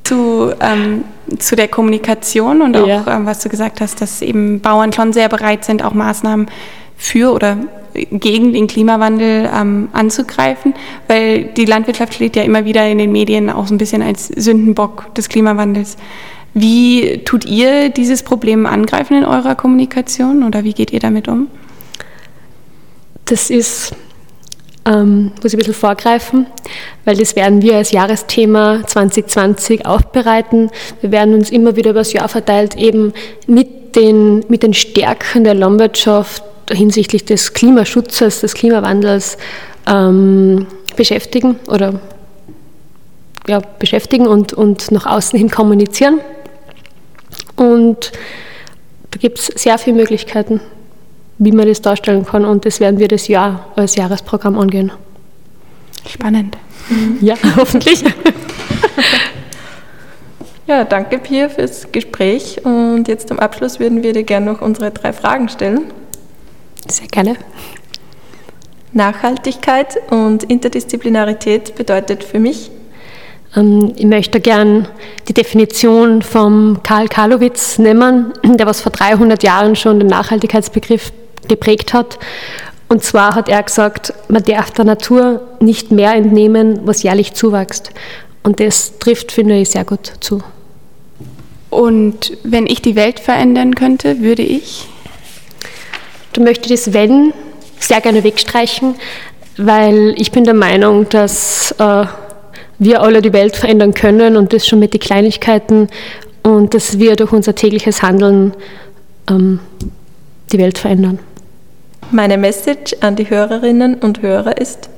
[SPEAKER 2] Zu, ähm, zu der Kommunikation und auch, ja. ähm, was du gesagt hast, dass eben Bauern schon sehr bereit sind, auch Maßnahmen für oder gegen den Klimawandel ähm, anzugreifen, weil die Landwirtschaft steht ja immer wieder in den Medien auch so ein bisschen als Sündenbock des Klimawandels. Wie tut ihr dieses Problem angreifen in eurer Kommunikation oder wie geht ihr damit um?
[SPEAKER 4] Das ist, ähm, muss ich ein bisschen vorgreifen, weil das werden wir als Jahresthema 2020 aufbereiten. Wir werden uns immer wieder über das Jahr verteilt eben mit den, mit den Stärken der Landwirtschaft hinsichtlich des Klimaschutzes, des Klimawandels ähm, beschäftigen oder ja, beschäftigen und, und nach außen hin kommunizieren. Und da gibt es sehr viele Möglichkeiten, wie man das darstellen kann. Und das werden wir das Jahr als Jahresprogramm angehen.
[SPEAKER 2] Spannend.
[SPEAKER 4] Ja, hoffentlich.
[SPEAKER 3] Ja, danke Pia fürs Gespräch. Und jetzt zum Abschluss würden wir dir gerne noch unsere drei Fragen stellen.
[SPEAKER 4] Sehr gerne.
[SPEAKER 3] Nachhaltigkeit und Interdisziplinarität bedeutet für mich
[SPEAKER 4] ähm, ich möchte gern die Definition von Karl Karlowitz nehmen, der was vor 300 Jahren schon den Nachhaltigkeitsbegriff geprägt hat. Und zwar hat er gesagt, man darf der Natur nicht mehr entnehmen, was jährlich zuwächst. Und das trifft, finde ich, sehr gut zu.
[SPEAKER 2] Und wenn ich die Welt verändern könnte, würde ich?
[SPEAKER 4] Du möchtest das Wenn sehr gerne wegstreichen, weil ich bin der Meinung, dass äh, wir alle die Welt verändern können und das schon mit den Kleinigkeiten und dass wir durch unser tägliches Handeln ähm, die Welt verändern.
[SPEAKER 3] Meine Message an die Hörerinnen und Hörer ist,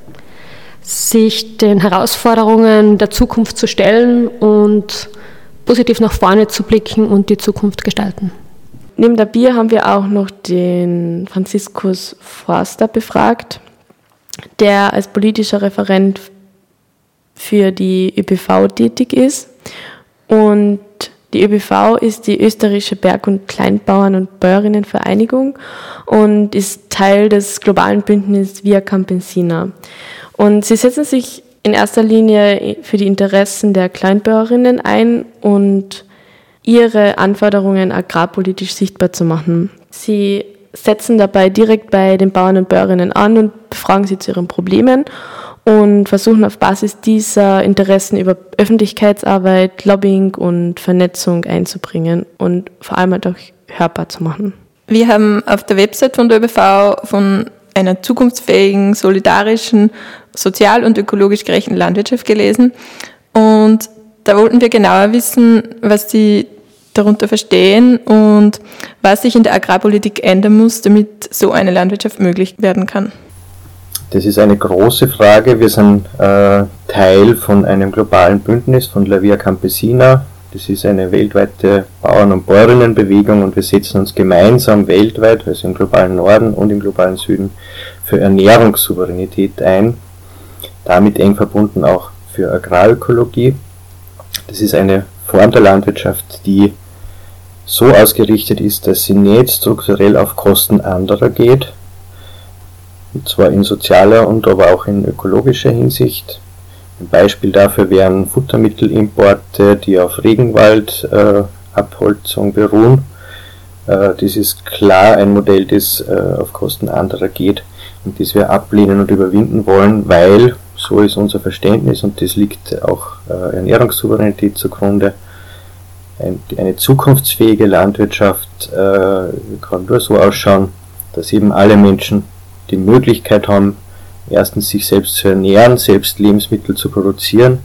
[SPEAKER 4] sich den Herausforderungen der Zukunft zu stellen und positiv nach vorne zu blicken und die Zukunft gestalten.
[SPEAKER 1] Neben der Bier haben wir auch noch den Franziskus Forster befragt, der als politischer Referent für die ÖPV tätig ist. Und die ÖPV ist die österreichische Berg- und Kleinbauern- und Bäuerinnenvereinigung und ist Teil des globalen Bündnisses Via Campesina. Und sie setzen sich in erster Linie für die Interessen der Kleinbäuerinnen ein und ihre Anforderungen agrarpolitisch sichtbar zu machen. Sie setzen dabei direkt bei den Bauern und Bäuerinnen an und befragen sie zu ihren Problemen und versuchen auf Basis dieser Interessen über Öffentlichkeitsarbeit, Lobbying und Vernetzung einzubringen und vor allem halt auch hörbar zu machen.
[SPEAKER 3] Wir haben auf der Website von der ÖBV von einer zukunftsfähigen, solidarischen, sozial und ökologisch gerechten Landwirtschaft gelesen und da wollten wir genauer wissen, was Sie darunter verstehen und was sich in der Agrarpolitik ändern muss, damit so eine Landwirtschaft möglich werden kann.
[SPEAKER 5] Das ist eine große Frage. Wir sind äh, Teil von einem globalen Bündnis von La Via Campesina. Das ist eine weltweite Bauern- und Bäuerinnenbewegung und wir setzen uns gemeinsam weltweit, also im globalen Norden und im globalen Süden, für Ernährungssouveränität ein. Damit eng verbunden auch für Agrarökologie. Das ist eine Form der Landwirtschaft, die so ausgerichtet ist, dass sie nicht strukturell auf Kosten anderer geht, und zwar in sozialer und aber auch in ökologischer Hinsicht. Ein Beispiel dafür wären Futtermittelimporte, die auf Regenwaldabholzung äh, beruhen. Äh, das ist klar ein Modell, das äh, auf Kosten anderer geht und das wir ablehnen und überwinden wollen, weil, so ist unser Verständnis und das liegt auch äh, Ernährungssouveränität zugrunde, ein, eine zukunftsfähige Landwirtschaft äh, kann nur so ausschauen, dass eben alle Menschen die Möglichkeit haben, erstens sich selbst zu ernähren, selbst Lebensmittel zu produzieren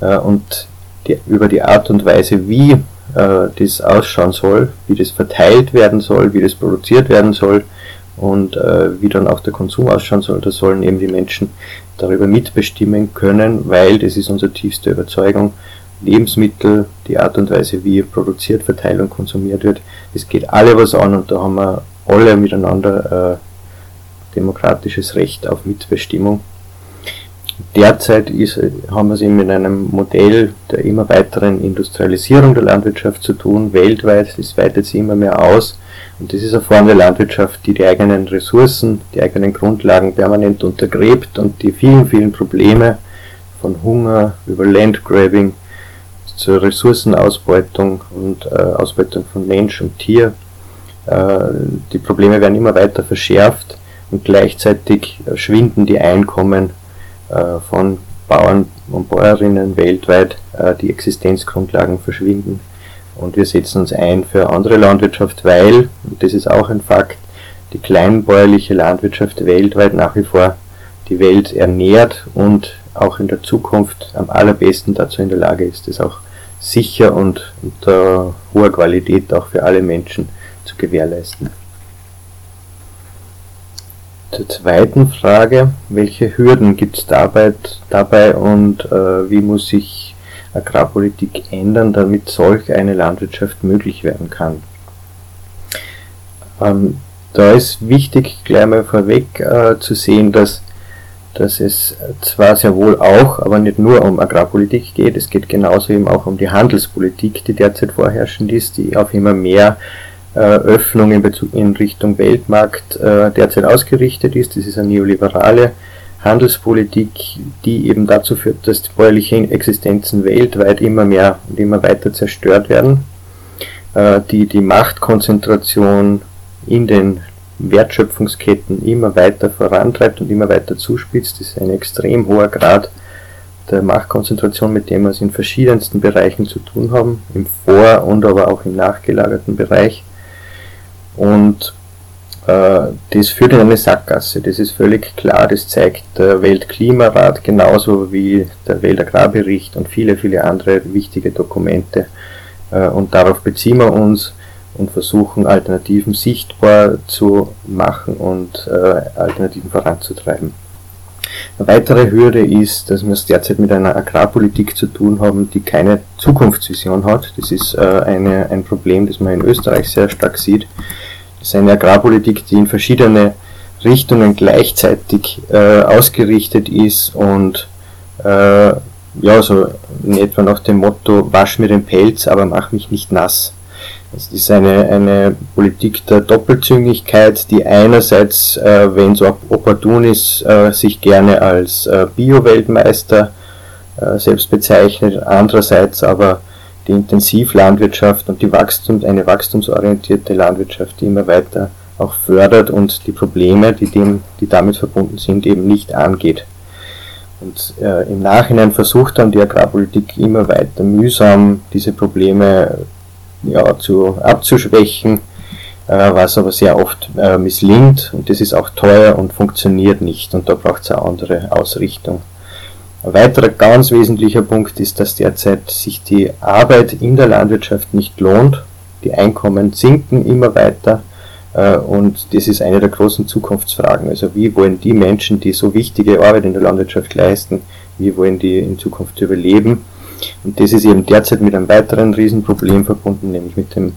[SPEAKER 5] äh, und die, über die Art und Weise, wie äh, das ausschauen soll, wie das verteilt werden soll, wie das produziert werden soll und äh, wie dann auch der Konsum ausschauen soll, da sollen eben die Menschen darüber mitbestimmen können, weil, das ist unsere tiefste Überzeugung, Lebensmittel, die Art und Weise, wie produziert, verteilt und konsumiert wird, es geht alle was an und da haben wir alle miteinander äh, demokratisches Recht auf Mitbestimmung. Derzeit ist, haben wir es eben mit einem Modell der immer weiteren Industrialisierung der Landwirtschaft zu tun, weltweit, das weitet sich immer mehr aus und das ist eine Form der Landwirtschaft, die die eigenen Ressourcen, die eigenen Grundlagen permanent untergräbt und die vielen, vielen Probleme von Hunger über Landgrabbing zur Ressourcenausbeutung und äh, Ausbeutung von Mensch und Tier. Äh, die Probleme werden immer weiter verschärft und gleichzeitig schwinden die Einkommen äh, von Bauern und Bäuerinnen weltweit, äh, die Existenzgrundlagen verschwinden. Und wir setzen uns ein für andere Landwirtschaft, weil, und das ist auch ein Fakt, die kleinbäuerliche Landwirtschaft weltweit nach wie vor die Welt ernährt und auch in der Zukunft am allerbesten dazu in der Lage ist, das auch sicher und unter hoher Qualität auch für alle Menschen zu gewährleisten. Zur zweiten Frage, welche Hürden gibt es dabei, dabei und äh, wie muss sich Agrarpolitik ändern, damit solch eine Landwirtschaft möglich werden kann? Ähm, da ist wichtig, gleich mal vorweg äh, zu sehen, dass dass es zwar sehr wohl auch, aber nicht nur um Agrarpolitik geht, es geht genauso eben auch um die Handelspolitik, die derzeit vorherrschend ist, die auf immer mehr Öffnung in, Bezug, in Richtung Weltmarkt äh, derzeit ausgerichtet ist. Das ist eine neoliberale Handelspolitik, die eben dazu führt, dass die bäuerlichen Existenzen weltweit immer mehr und immer weiter zerstört werden, äh, die die Machtkonzentration in den Wertschöpfungsketten immer weiter vorantreibt und immer weiter zuspitzt. Das ist ein extrem hoher Grad der Machtkonzentration, mit dem wir es in verschiedensten Bereichen zu tun haben, im Vor- und aber auch im nachgelagerten Bereich. Und äh, das führt in eine Sackgasse, das ist völlig klar, das zeigt der Weltklimarat genauso wie der Weltagrarbericht und viele, viele andere wichtige Dokumente. Äh, und darauf beziehen wir uns und versuchen Alternativen sichtbar zu machen und äh, Alternativen voranzutreiben. Eine weitere Hürde ist, dass wir es derzeit mit einer Agrarpolitik zu tun haben, die keine Zukunftsvision hat. Das ist äh, eine, ein Problem, das man in Österreich sehr stark sieht. Das ist eine Agrarpolitik, die in verschiedene Richtungen gleichzeitig äh, ausgerichtet ist und äh, ja, so in etwa nach dem Motto, wasch mir den Pelz, aber mach mich nicht nass. Es ist eine, eine Politik der Doppelzüngigkeit, die einerseits, äh, wenn es opportun ist, äh, sich gerne als äh, Bio-Weltmeister äh, selbst bezeichnet, andererseits aber die Intensivlandwirtschaft und die Wachstum, eine wachstumsorientierte Landwirtschaft, die immer weiter auch fördert und die Probleme, die, dem, die damit verbunden sind, eben nicht angeht. Und äh, im Nachhinein versucht dann die Agrarpolitik immer weiter mühsam diese Probleme ja, zu, abzuschwächen, äh, was aber sehr oft äh, misslingt und das ist auch teuer und funktioniert nicht und da braucht es eine andere Ausrichtung. Ein weiterer ganz wesentlicher Punkt ist, dass derzeit sich die Arbeit in der Landwirtschaft nicht lohnt. Die Einkommen sinken immer weiter äh, und das ist eine der großen Zukunftsfragen. Also wie wollen die Menschen, die so wichtige Arbeit in der Landwirtschaft leisten, wie wollen die in Zukunft überleben? Und das ist eben derzeit mit einem weiteren Riesenproblem verbunden, nämlich mit dem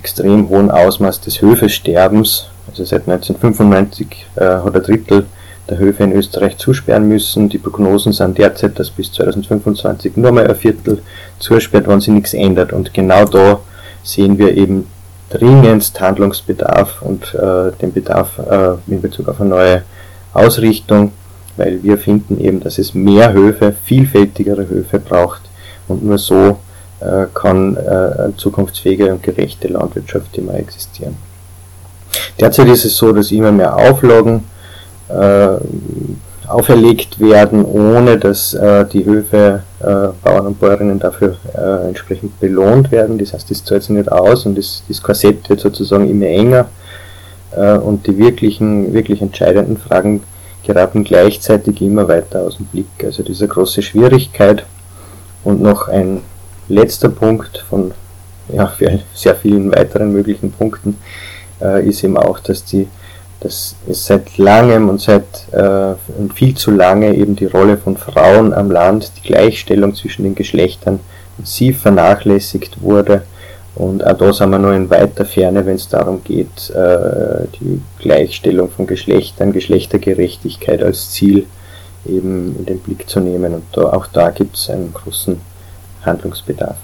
[SPEAKER 5] extrem hohen Ausmaß des Höfesterbens. Also seit 1995 äh, hat ein Drittel der Höfe in Österreich zusperren müssen. Die Prognosen sind derzeit, dass bis 2025 nur mal ein Viertel zusperrt, wenn sich nichts ändert. Und genau da sehen wir eben dringendst Handlungsbedarf und äh, den Bedarf äh, in Bezug auf eine neue Ausrichtung, weil wir finden eben, dass es mehr Höfe, vielfältigere Höfe braucht, und nur so äh, kann äh, eine zukunftsfähige und gerechte Landwirtschaft immer existieren. Derzeit ist es so, dass immer mehr Auflagen äh, auferlegt werden, ohne dass äh, die Höfe, äh, Bauern und Bäuerinnen dafür äh, entsprechend belohnt werden. Das heißt, das zahlt sich nicht aus und das, das Korsett wird sozusagen immer enger äh, und die wirklichen, wirklich entscheidenden Fragen geraten gleichzeitig immer weiter aus dem Blick. Also diese große Schwierigkeit, und noch ein letzter Punkt von ja, sehr vielen weiteren möglichen Punkten äh, ist eben auch, dass die dass es seit langem und seit äh, viel zu lange eben die Rolle von Frauen am Land, die Gleichstellung zwischen den Geschlechtern massiv vernachlässigt wurde. Und auch da sind wir nur in weiter Ferne, wenn es darum geht, äh, die Gleichstellung von Geschlechtern, Geschlechtergerechtigkeit als Ziel eben in den Blick zu nehmen. Und da, auch da gibt es einen großen Handlungsbedarf.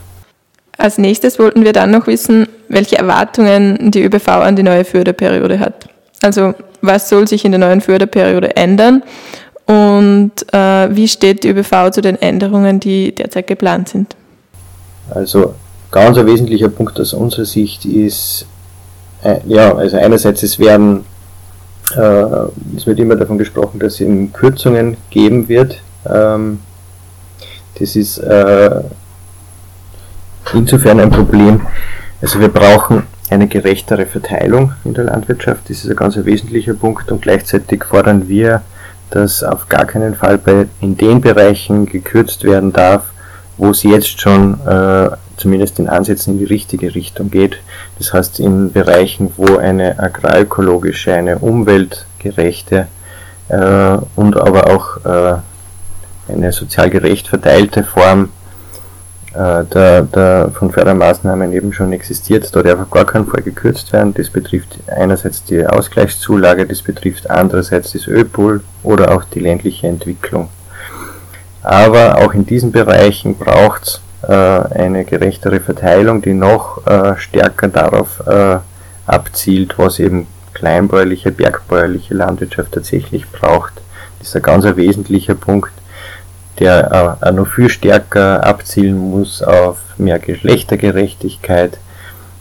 [SPEAKER 3] Als nächstes wollten wir dann noch wissen, welche Erwartungen die ÖBV an die neue Förderperiode hat. Also was soll sich in der neuen Förderperiode ändern und äh, wie steht die ÖBV zu den Änderungen, die derzeit geplant sind?
[SPEAKER 5] Also ganz ein wesentlicher Punkt aus unserer Sicht ist, äh, ja, also einerseits es werden, es wird immer davon gesprochen, dass es eben Kürzungen geben wird. Ähm, das ist äh, insofern ein Problem. Also wir brauchen eine gerechtere Verteilung in der Landwirtschaft. Das ist ein ganz wesentlicher Punkt und gleichzeitig fordern wir, dass auf gar keinen Fall bei, in den Bereichen gekürzt werden darf, wo es jetzt schon äh, zumindest in Ansätzen in die richtige Richtung geht. Das heißt in Bereichen, wo eine agroökologische, eine umweltgerechte äh, und aber auch äh, eine sozial gerecht verteilte Form äh, der, der von Fördermaßnahmen eben schon existiert. Da darf gar keinen Fall gekürzt werden. Das betrifft einerseits die Ausgleichszulage, das betrifft andererseits das Ölpool oder auch die ländliche Entwicklung. Aber auch in diesen Bereichen braucht es eine gerechtere Verteilung, die noch äh, stärker darauf äh, abzielt, was eben kleinbäuerliche, bergbäuerliche Landwirtschaft tatsächlich braucht. Das ist ein ganz ein wesentlicher Punkt der äh, noch viel stärker abzielen muss auf mehr Geschlechtergerechtigkeit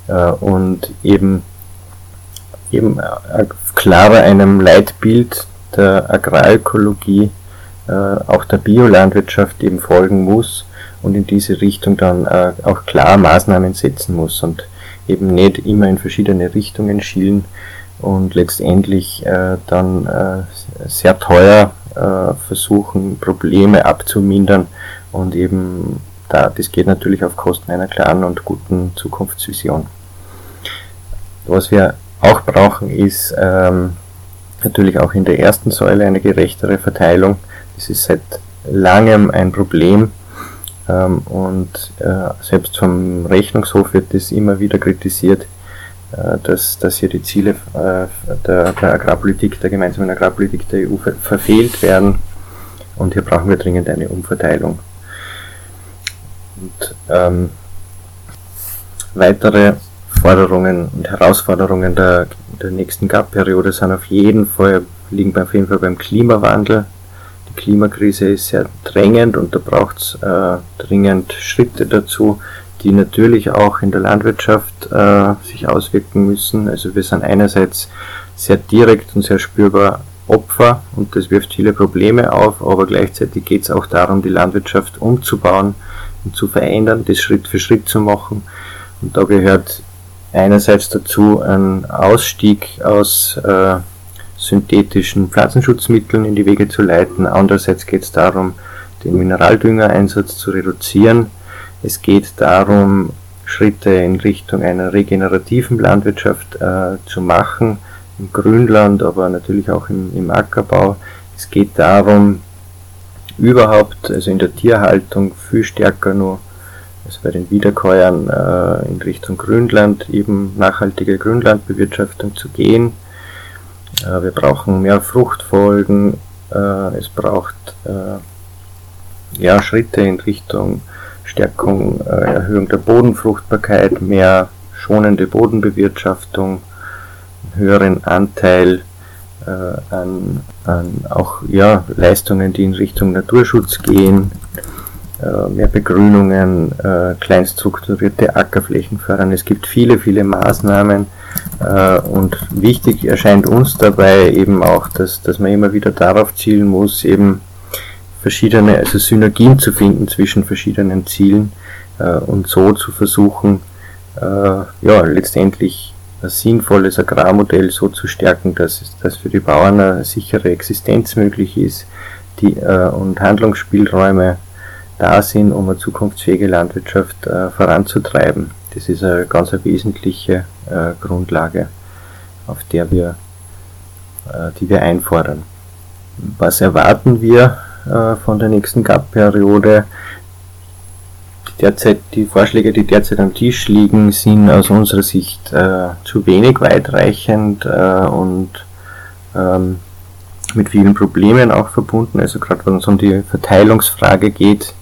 [SPEAKER 5] äh, und eben, eben äh, klarer einem Leitbild der Agrarökologie, äh, auch der Biolandwirtschaft eben folgen muss und in diese Richtung dann äh, auch klar Maßnahmen setzen muss und eben nicht immer in verschiedene Richtungen schielen und letztendlich äh, dann äh, sehr teuer äh, versuchen, Probleme abzumindern und eben da, das geht natürlich auf Kosten einer klaren und guten Zukunftsvision. Was wir auch brauchen, ist ähm, natürlich auch in der ersten Säule eine gerechtere Verteilung. Das ist seit langem ein Problem ähm, und äh, selbst vom Rechnungshof wird das immer wieder kritisiert, äh, dass, dass hier die Ziele äh, der, der Agrarpolitik, der gemeinsamen Agrarpolitik der EU ver verfehlt werden. Und hier brauchen wir dringend eine Umverteilung. Und ähm, weitere Forderungen und Herausforderungen der, der nächsten GAP-Periode sind auf jeden Fall, liegen auf jeden Fall beim Klimawandel. Klimakrise ist sehr drängend und da braucht es äh, dringend Schritte dazu, die natürlich auch in der Landwirtschaft äh, sich auswirken müssen. Also wir sind einerseits sehr direkt und sehr spürbar Opfer und das wirft viele Probleme auf, aber gleichzeitig geht es auch darum, die Landwirtschaft umzubauen und zu verändern, das Schritt für Schritt zu machen. Und da gehört einerseits dazu ein Ausstieg aus äh, synthetischen Pflanzenschutzmitteln in die Wege zu leiten. Andererseits geht es darum, den Mineraldüngereinsatz zu reduzieren es geht darum, Schritte in Richtung einer regenerativen Landwirtschaft äh, zu machen, im Grünland, aber natürlich auch im, im Ackerbau. Es geht darum, überhaupt, also in der Tierhaltung, viel stärker nur, also bei den Wiederkäuern äh, in Richtung Grünland, eben nachhaltige Grünlandbewirtschaftung zu gehen. Äh, wir brauchen mehr Fruchtfolgen, äh, es braucht äh, ja, Schritte in Richtung Stärkung, Erhöhung der Bodenfruchtbarkeit, mehr schonende Bodenbewirtschaftung, höheren Anteil an, an auch ja, Leistungen, die in Richtung Naturschutz gehen, mehr Begrünungen, kleinstrukturierte Ackerflächen fördern. Es gibt viele, viele Maßnahmen und wichtig erscheint uns dabei eben auch, dass, dass man immer wieder darauf zielen muss, eben verschiedene, also Synergien zu finden zwischen verschiedenen Zielen äh, und so zu versuchen, äh, ja, letztendlich ein sinnvolles Agrarmodell so zu stärken, dass, dass für die Bauern eine sichere Existenz möglich ist die, äh, und Handlungsspielräume da sind, um eine zukunftsfähige Landwirtschaft äh, voranzutreiben. Das ist eine ganz eine wesentliche äh, Grundlage, auf der wir, äh, die wir einfordern. Was erwarten wir äh, von der nächsten GAP-Periode. derzeit, die Vorschläge, die derzeit am Tisch liegen, sind aus unserer Sicht äh, zu wenig weitreichend äh, und ähm, mit vielen Problemen auch verbunden. Also gerade wenn es um die Verteilungsfrage geht,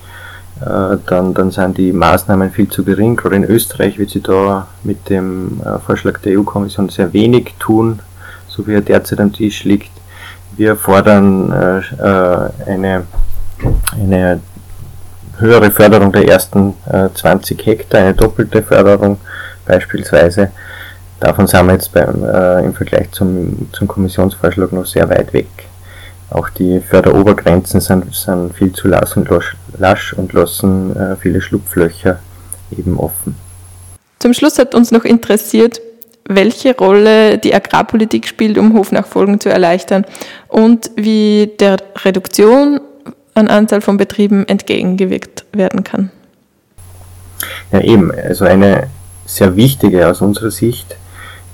[SPEAKER 5] dann, dann sind die Maßnahmen viel zu gering. Gerade in Österreich wird sie da mit dem äh, Vorschlag der EU-Kommission sehr wenig tun, so wie er derzeit am Tisch liegt. Wir fordern äh, äh eine, eine höhere Förderung der ersten äh, 20 Hektar, eine doppelte Förderung beispielsweise. Davon sind wir jetzt beim, äh, im Vergleich zum, zum Kommissionsvorschlag noch sehr weit weg. Auch die Förderobergrenzen sind, sind viel zu lasch und, lasch und lassen äh, viele Schlupflöcher eben offen.
[SPEAKER 3] Zum Schluss hat uns noch interessiert, welche Rolle die Agrarpolitik spielt, um Hofnachfolgen zu erleichtern und wie der Reduktion an Anzahl von Betrieben entgegengewirkt werden kann.
[SPEAKER 5] Ja, eben, also eine sehr wichtige aus unserer Sicht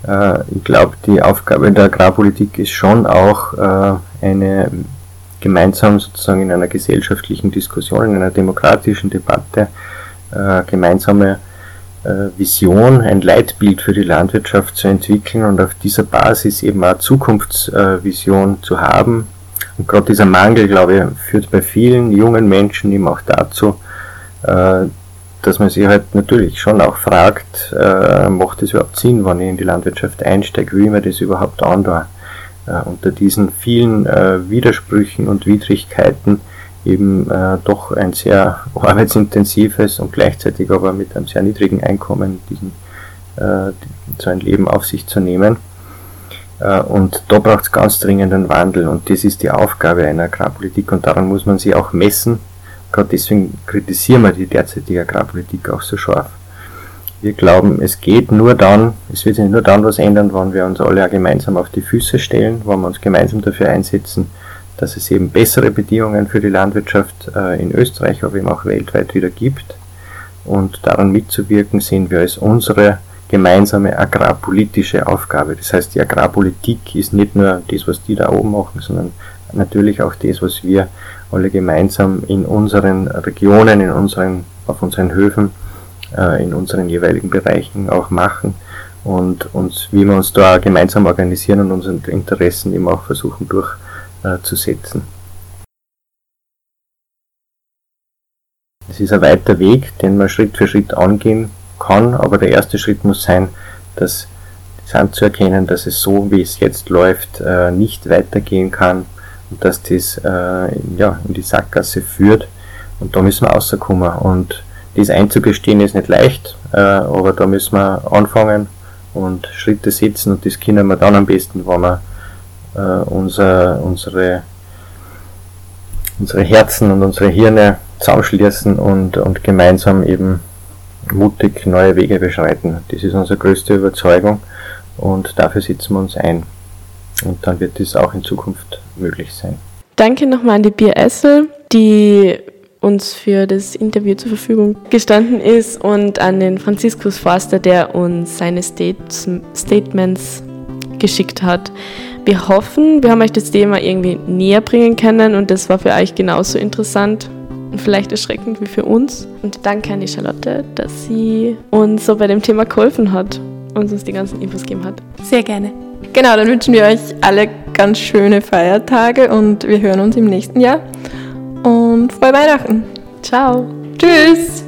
[SPEAKER 5] äh, ich glaube, die Aufgabe der Agrarpolitik ist schon auch äh, eine gemeinsam sozusagen in einer gesellschaftlichen Diskussion, in einer demokratischen Debatte äh, gemeinsame Vision, ein Leitbild für die Landwirtschaft zu entwickeln und auf dieser Basis eben eine Zukunftsvision zu haben. Und gerade dieser Mangel, glaube ich, führt bei vielen jungen Menschen eben auch dazu, dass man sich halt natürlich schon auch fragt, äh, macht es überhaupt Sinn, wenn ich in die Landwirtschaft einsteige, wie man das überhaupt andauern. Unter diesen vielen äh, Widersprüchen und Widrigkeiten eben äh, doch ein sehr arbeitsintensives und gleichzeitig aber mit einem sehr niedrigen Einkommen diesen, äh, so ein Leben auf sich zu nehmen. Und da braucht es ganz dringend einen Wandel und das ist die Aufgabe einer Agrarpolitik und daran muss man sie auch messen Gerade deswegen kritisieren wir die derzeitige Agrarpolitik auch so scharf. Wir glauben, es geht nur dann, es wird sich nur dann was ändern, wenn wir uns alle gemeinsam auf die Füße stellen, wenn wir uns gemeinsam dafür einsetzen, dass es eben bessere Bedingungen für die Landwirtschaft äh, in Österreich, aber eben auch weltweit wieder gibt. Und daran mitzuwirken sehen wir als unsere gemeinsame agrarpolitische Aufgabe. Das heißt, die Agrarpolitik ist nicht nur das, was die da oben machen, sondern natürlich auch das, was wir alle gemeinsam in unseren Regionen, in unseren, auf unseren Höfen, äh, in unseren jeweiligen Bereichen auch machen und uns, wie wir uns da gemeinsam organisieren und unsere Interessen eben auch versuchen durchzusetzen. Es ist ein weiter Weg, den man Schritt für Schritt angehen kann, aber der erste Schritt muss sein, dass das anzuerkennen, dass es so, wie es jetzt läuft, äh, nicht weitergehen kann und dass das äh, ja, in die Sackgasse führt und da müssen wir rauskommen und das einzugestehen ist nicht leicht, äh, aber da müssen wir anfangen und Schritte setzen und das können wir dann am besten, wenn wir äh, unser, unsere, unsere Herzen und unsere Hirne zusammenschließen und, und gemeinsam eben mutig neue Wege beschreiten. Das ist unsere größte Überzeugung und dafür setzen wir uns ein. Und dann wird das auch in Zukunft möglich sein.
[SPEAKER 1] Danke nochmal an die Bier Essel, die uns für das Interview zur Verfügung gestanden ist und an den Franziskus Forster, der uns seine Statements geschickt hat. Wir hoffen, wir haben euch das Thema irgendwie näher bringen können und das war für euch genauso interessant und vielleicht erschreckend wie für uns. Und danke an die Charlotte, dass sie uns so bei dem Thema geholfen hat und uns die ganzen Infos gegeben hat.
[SPEAKER 2] Sehr gerne.
[SPEAKER 3] Genau, dann wünschen wir euch alle ganz schöne Feiertage und wir hören uns im nächsten Jahr. Und frohe Weihnachten.
[SPEAKER 1] Ciao.
[SPEAKER 3] Tschüss.